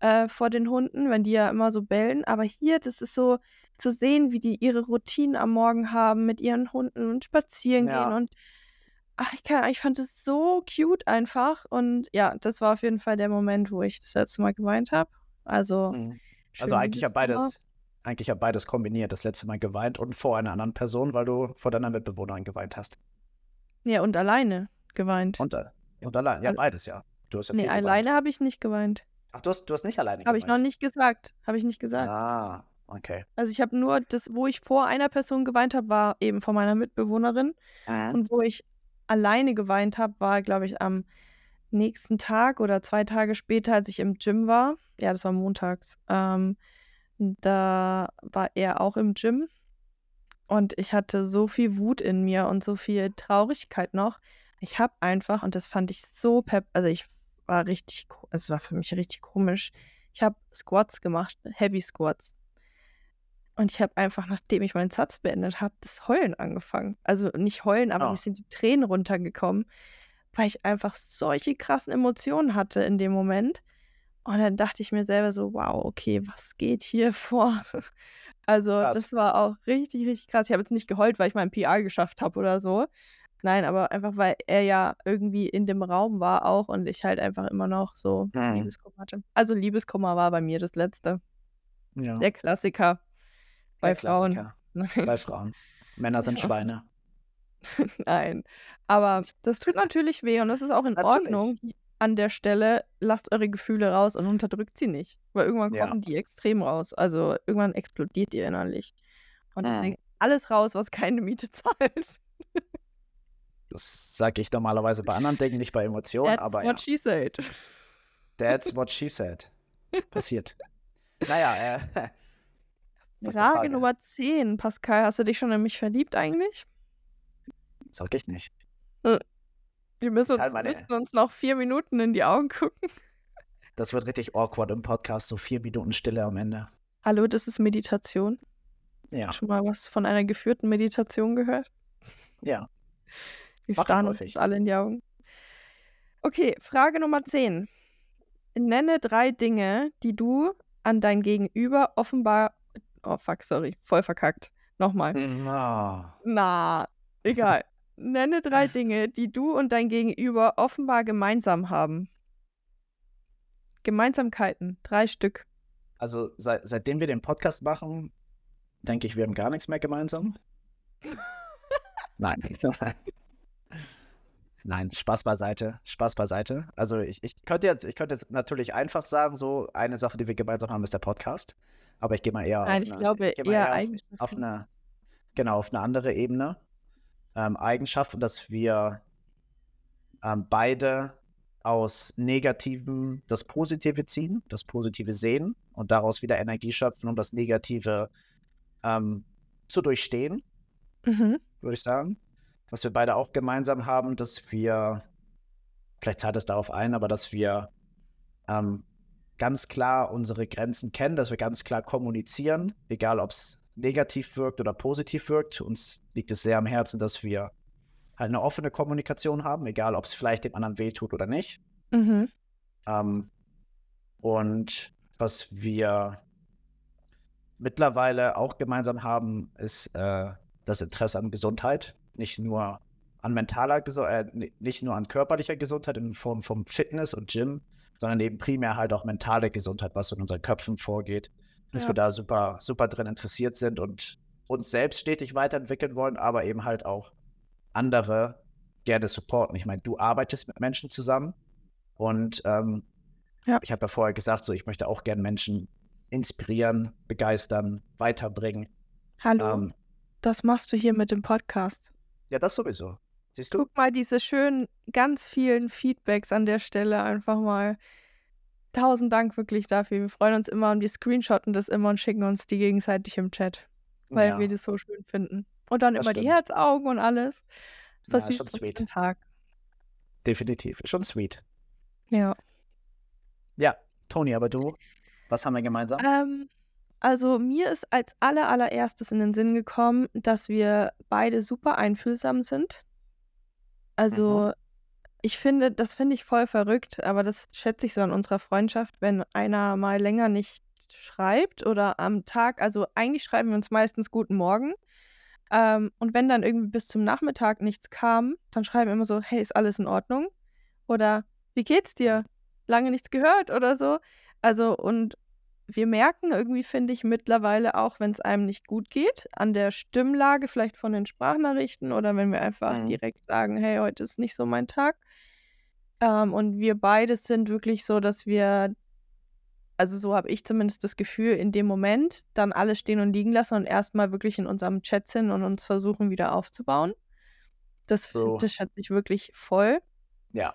äh, vor den Hunden, wenn die ja immer so bellen. Aber hier, das ist so zu sehen, wie die ihre Routinen am Morgen haben mit ihren Hunden und spazieren gehen Ja. und ach, ich kann, ich fand es so cute einfach. Und ja, das war auf jeden Fall der Moment, wo ich das letzte Mal geweint habe. Also Mhm. Also eigentlich Liebeskummer. beides, eigentlich hat beides kombiniert. Das letzte Mal geweint und vor einer anderen Person, weil du vor deiner Mitbewohnerin geweint hast. Ja, und alleine geweint. Und, äh, und allein. Ja, beides, ja. Du hast ja nee, alleine habe ich nicht geweint. Ach, du hast, du hast nicht alleine Habe ich noch nicht gesagt. Habe ich nicht gesagt. Ah, okay. Also ich habe nur das, wo ich vor einer Person geweint habe, war eben vor meiner Mitbewohnerin. Mhm. Und wo ich alleine geweint habe, war, glaube ich, am nächsten Tag oder zwei Tage später, als ich im Gym war. Ja, das war montags. Ähm, da war er auch im Gym. Und ich hatte so viel Wut in mir und so viel Traurigkeit noch. Ich habe einfach, und das fand ich so pep, also ich war richtig, es war für mich richtig komisch. Ich habe Squats gemacht, Heavy Squats. Und ich habe einfach, nachdem ich meinen Satz beendet habe, das Heulen angefangen. Also nicht heulen, aber Ah. mir sind die Tränen runtergekommen, weil ich einfach solche krassen Emotionen hatte in dem Moment. Und dann dachte ich mir selber so, wow, okay, was geht hier *laughs* vor? Also, Krass. das war auch richtig, richtig krass. Ich habe jetzt nicht geheult, weil ich meinen PR geschafft habe oder so. Nein, aber einfach, weil er ja irgendwie in dem Raum war auch und ich halt einfach immer noch so Mhm. Liebeskummer hatte. Also Liebeskummer war bei mir das Letzte. Ja. Der Klassiker bei Der Frauen. Klassiker. *laughs* Nein, Bei Frauen. Männer sind Ja. Schweine. *laughs* nein. Aber das tut natürlich weh und das ist auch in Natürlich. Ordnung. An der Stelle lasst eure Gefühle raus und unterdrückt sie nicht. Weil irgendwann Ja. kommen die extrem raus. Also irgendwann explodiert ihr innerlich. Und Mhm. deswegen alles raus, was keine Miete *laughs* zahlt. Das sage ich normalerweise bei anderen Dingen, nicht bei Emotionen, That's aber what ja. she said. That's *laughs* what she said. Passiert. Naja, äh, *laughs* Frage, Frage? Nummer 10. Pascal, hast du dich schon in mich verliebt eigentlich? Sag ich nicht. Wir müssen uns, meine- müssen uns noch vier Minuten in die Augen gucken. Das wird richtig awkward im Podcast, so vier Minuten Stille am Ende. Hallo, das ist Meditation. Ja, Schon mal was von einer geführten Meditation gehört? ja. Wir Mach ich starren uns alle in die Augen. Okay, Frage Nummer 10. Nenne drei Dinge, die du an dein Gegenüber offenbar. Oh, fuck, sorry. Voll verkackt. Nochmal. Oh. Na, egal. *laughs* Nenne drei Dinge, die du und dein Gegenüber offenbar gemeinsam haben. Gemeinsamkeiten, drei Stück. Also seit, seitdem wir den Podcast machen, denke ich, wir haben gar nichts mehr gemeinsam. *laughs* Nein. *laughs* Nein, Spaß beiseite. Spaß beiseite. Also ich, ich könnte jetzt, ich könnte jetzt natürlich einfach sagen, so eine Sache, die wir gemeinsam haben, ist der Podcast. Aber ich gehe mal eher Nein, auf ich eine, glaube eher auf, eine, genau, auf eine andere Ebene. Ähm, Eigenschaften, dass wir ähm, beide aus Negativen das Positive ziehen, das Positive sehen und daraus wieder Energie schöpfen, um das Negative ähm, zu durchstehen, Mhm. würde ich sagen. Was wir beide auch gemeinsam haben, dass wir, vielleicht zahlt es darauf ein, aber dass wir ähm, ganz klar unsere Grenzen kennen, dass wir ganz klar kommunizieren, egal ob es negativ wirkt oder positiv wirkt. Uns liegt es sehr am Herzen, dass wir halt eine offene Kommunikation haben, egal ob es vielleicht dem anderen wehtut oder nicht. Mhm. Ähm, und was wir mittlerweile auch gemeinsam haben, ist äh, das Interesse an Gesundheit. Nicht nur an mentaler Gesundheit, äh, ni- nicht nur an körperlicher Gesundheit in Form von Fitness und Gym, sondern eben primär halt auch mentale Gesundheit, was in unseren Köpfen vorgeht. Dass Ja. wir da super, super drin interessiert sind und uns selbst stetig weiterentwickeln wollen, aber eben halt auch andere gerne supporten. Ich meine, du arbeitest mit Menschen zusammen und ähm, Ja. ich habe ja vorher gesagt, so ich möchte auch gerne Menschen inspirieren, begeistern, weiterbringen. Hallo, Ähm, das machst du hier mit dem Podcast. Ja, das sowieso. Siehst du? Guck mal, diese schönen, ganz vielen Feedbacks an der Stelle einfach mal. Tausend Dank wirklich dafür. Wir freuen uns immer und wir screenshotten das immer und schicken uns die gegenseitig im Chat, weil ja, wir das so schön finden. Und dann Das immer die stimmt. Herzaugen und alles. Ja, ist Versüßt schon uns sweet. den Tag. definitiv. Schon sweet. Ja. Ja, Toni, aber du, was haben wir gemeinsam? Ähm, also mir ist als aller allererstes in den Sinn gekommen, dass wir beide super einfühlsam sind. Also ich finde, das finde ich voll verrückt, aber das schätze ich so an unserer Freundschaft, wenn einer mal länger nicht schreibt oder am Tag, also eigentlich schreiben wir uns meistens Guten Morgen. Ähm, und wenn dann irgendwie bis zum Nachmittag nichts kam, dann schreiben wir immer so, hey, ist alles in Ordnung? Oder wie geht's dir? Lange nichts gehört oder so. Also, und wir merken irgendwie, finde ich, mittlerweile auch, wenn es einem nicht gut geht, an der Stimmlage vielleicht von den Sprachnachrichten oder wenn wir einfach Mhm. direkt sagen, hey, heute ist nicht so mein Tag. Ähm, und wir beide sind wirklich so, dass wir, also so habe ich zumindest das Gefühl, in dem Moment dann alles stehen und liegen lassen und erstmal wirklich in unserem Chat sind und uns versuchen wieder aufzubauen. Das, True. das schätze ich wirklich voll. Ja.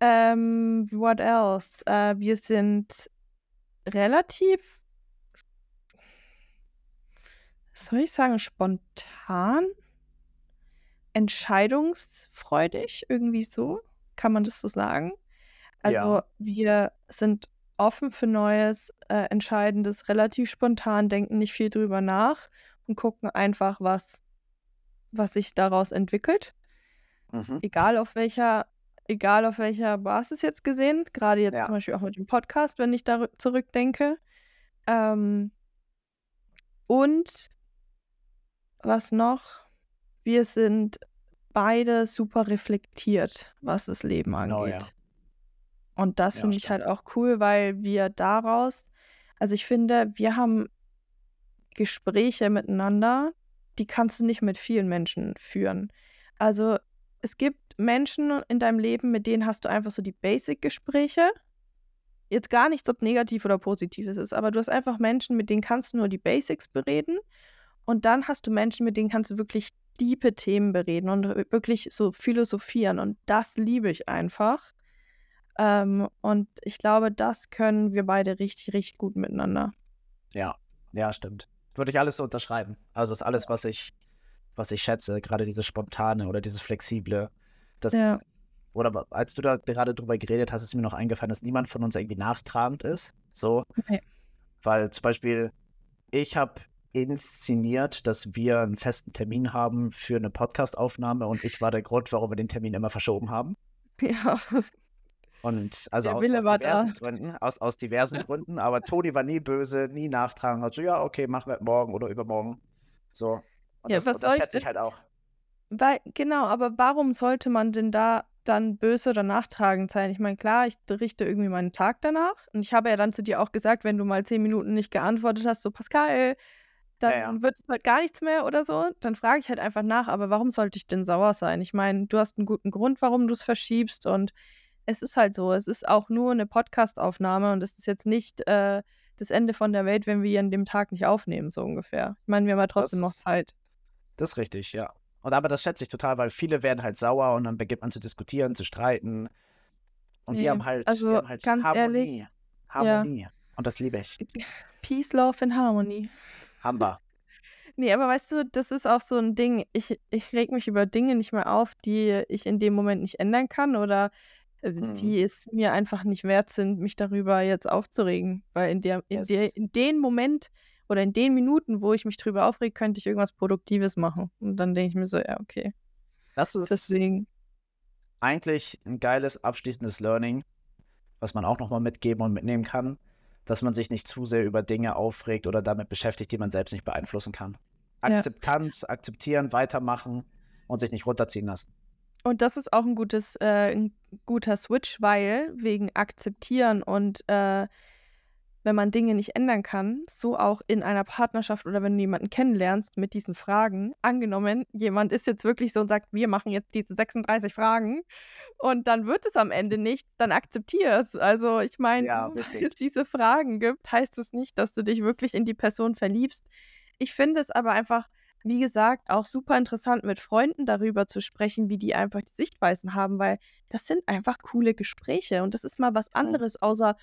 Ähm, what else? Äh, wir sind relativ, was soll ich sagen, spontan, entscheidungsfreudig, irgendwie so. Kann man das so sagen? Also Ja. wir sind offen für Neues, äh, Entscheidendes, relativ spontan, denken nicht viel drüber nach und gucken einfach, was, was sich daraus entwickelt Mhm. egal auf welcher egal auf welcher Basis jetzt gesehen, gerade jetzt Ja. zum Beispiel auch mit dem Podcast, wenn ich da zurückdenke. Ähm, und was noch? Wir sind beide super reflektiert, was das Leben Genau, ja. angeht. Und das Ja, finde ich halt auch cool, weil wir daraus, also ich finde, wir haben Gespräche miteinander, die kannst du nicht mit vielen Menschen führen. Also es gibt Menschen in deinem Leben, mit denen hast du einfach so die Basic-Gespräche. Jetzt gar nichts, ob negativ oder positiv es ist, aber du hast einfach Menschen, mit denen kannst du nur die Basics bereden. Und dann hast du Menschen, mit denen kannst du wirklich diepe Themen bereden und wirklich so philosophieren. Und das liebe ich einfach. Ähm, und ich glaube, das können wir beide richtig, richtig gut miteinander. Ja, ja, stimmt. Würde ich alles so unterschreiben. Also ist alles, was ich, was ich schätze, gerade dieses Spontane oder dieses Flexible. Das, Ja. oder als du da gerade drüber geredet hast, ist mir noch eingefallen, dass niemand von uns irgendwie nachtragend ist. So. Nee. Weil zum Beispiel, ich habe inszeniert, dass wir einen festen Termin haben für eine Podcastaufnahme und ich war der Grund, warum wir den Termin immer verschoben haben. *laughs* Ja. Und also aus, aus diversen da. Gründen, aus, aus diversen *laughs* Gründen, aber Toni war nie böse, nie nachtragen, also ja, okay, machen wir morgen oder übermorgen. So. Und Ja, das, was und das schätze ich halt auch. Weil, genau, aber warum sollte man denn da dann böse oder nachtragend sein? Ich meine, klar, ich richte irgendwie meinen Tag danach. Und ich habe ja dann zu dir auch gesagt, wenn du mal zehn Minuten nicht geantwortet hast, so Pascal, dann Ja, ja. wird es halt gar nichts mehr oder so, dann frage ich halt einfach nach, aber warum sollte ich denn sauer sein? Ich meine, du hast einen guten Grund, warum du es verschiebst und es ist halt so, es ist auch nur eine Podcast-Aufnahme und es ist jetzt nicht äh, das Ende von der Welt, wenn wir an dem Tag nicht aufnehmen, so ungefähr. Ich meine, wir haben ja trotzdem noch ist- Zeit. Das ist richtig, ja. Und aber das schätze ich total, weil viele werden halt sauer und dann beginnt man zu diskutieren, zu streiten. Und Nee, wir haben halt, also wir haben halt ganz Harmonie. ehrlich, ja. Harmonie. Und das liebe ich. Peace, Love and Harmony. Haben wir. *laughs* Nee, aber weißt du, das ist auch so ein Ding. Ich, ich reg mich über Dinge nicht mehr auf, die ich in dem Moment nicht ändern kann oder Mhm. die es mir einfach nicht wert sind, mich darüber jetzt aufzuregen. Weil in, der, in, der, Yes. in dem Moment oder in den Minuten, wo ich mich drüber aufreg, könnte ich irgendwas Produktives machen. Und dann denke ich mir so, ja, okay. Das ist Deswegen, eigentlich ein geiles abschließendes Learning, was man auch nochmal mitgeben und mitnehmen kann, dass man sich nicht zu sehr über Dinge aufregt oder damit beschäftigt, die man selbst nicht beeinflussen kann. Ja. Akzeptanz, akzeptieren, weitermachen und sich nicht runterziehen lassen. Und das ist auch ein gutes, äh, ein guter Switch, weil wegen Akzeptieren und äh, wenn man Dinge nicht ändern kann, so auch in einer Partnerschaft oder wenn du jemanden kennenlernst mit diesen Fragen, angenommen, jemand ist jetzt wirklich so und sagt, wir machen jetzt diese 36 Fragen und dann wird es am Ende nichts, dann akzeptier es. Also ich meine, Ja, *laughs* richtig. es diese Fragen gibt, heißt es nicht, dass du dich wirklich in die Person verliebst. Ich finde es aber einfach wie gesagt, auch super interessant mit Freunden darüber zu sprechen, wie die einfach die Sichtweisen haben, weil das sind einfach coole Gespräche und das ist mal was anderes, außer,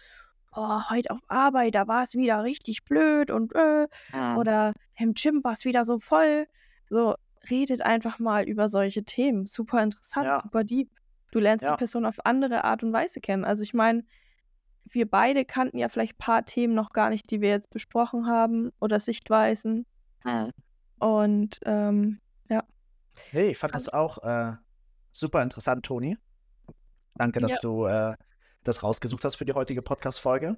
oh, heute auf Arbeit, da war es wieder richtig blöd und äh, oder im Gym war es wieder so voll. So, redet einfach mal über solche Themen. Super interessant, Ja. super deep. Du lernst Ja. die Person auf andere Art und Weise kennen. Also ich meine, wir beide kannten ja vielleicht ein paar Themen noch gar nicht, die wir jetzt besprochen haben oder Sichtweisen. Und ähm, Nee, ich fand das auch äh, super interessant, Toni. Danke, dass Ja. du äh, das rausgesucht hast für die heutige Podcast-Folge.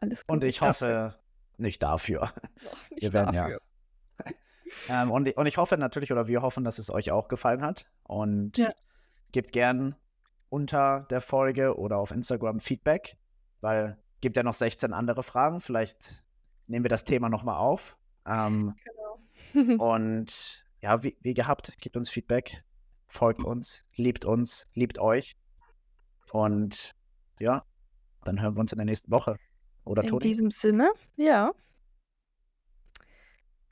alles gut. Und ich dafür. hoffe, nicht dafür. Nicht *laughs* Wir werden dafür. ja. *laughs* ähm, und, ich- und ich hoffe natürlich, oder wir hoffen, dass es euch auch gefallen hat. Und Ja. gebt gern unter der Folge oder auf Instagram Feedback, weil gibt ja noch 16 andere Fragen. Vielleicht nehmen wir das Thema nochmal auf. Ähm, Genau. *laughs* und ja, wie, wie gehabt, gebt uns Feedback, folgt uns, liebt uns, liebt euch. Und ja, dann hören wir uns in der nächsten Woche. Oder In Toni? diesem Sinne, ja.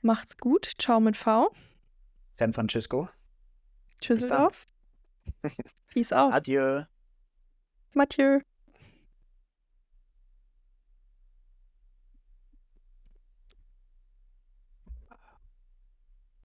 Macht's gut. Ciao mit V. San Francisco. Tschüsseldorf. *laughs* Peace out. Adieu. Mathieu.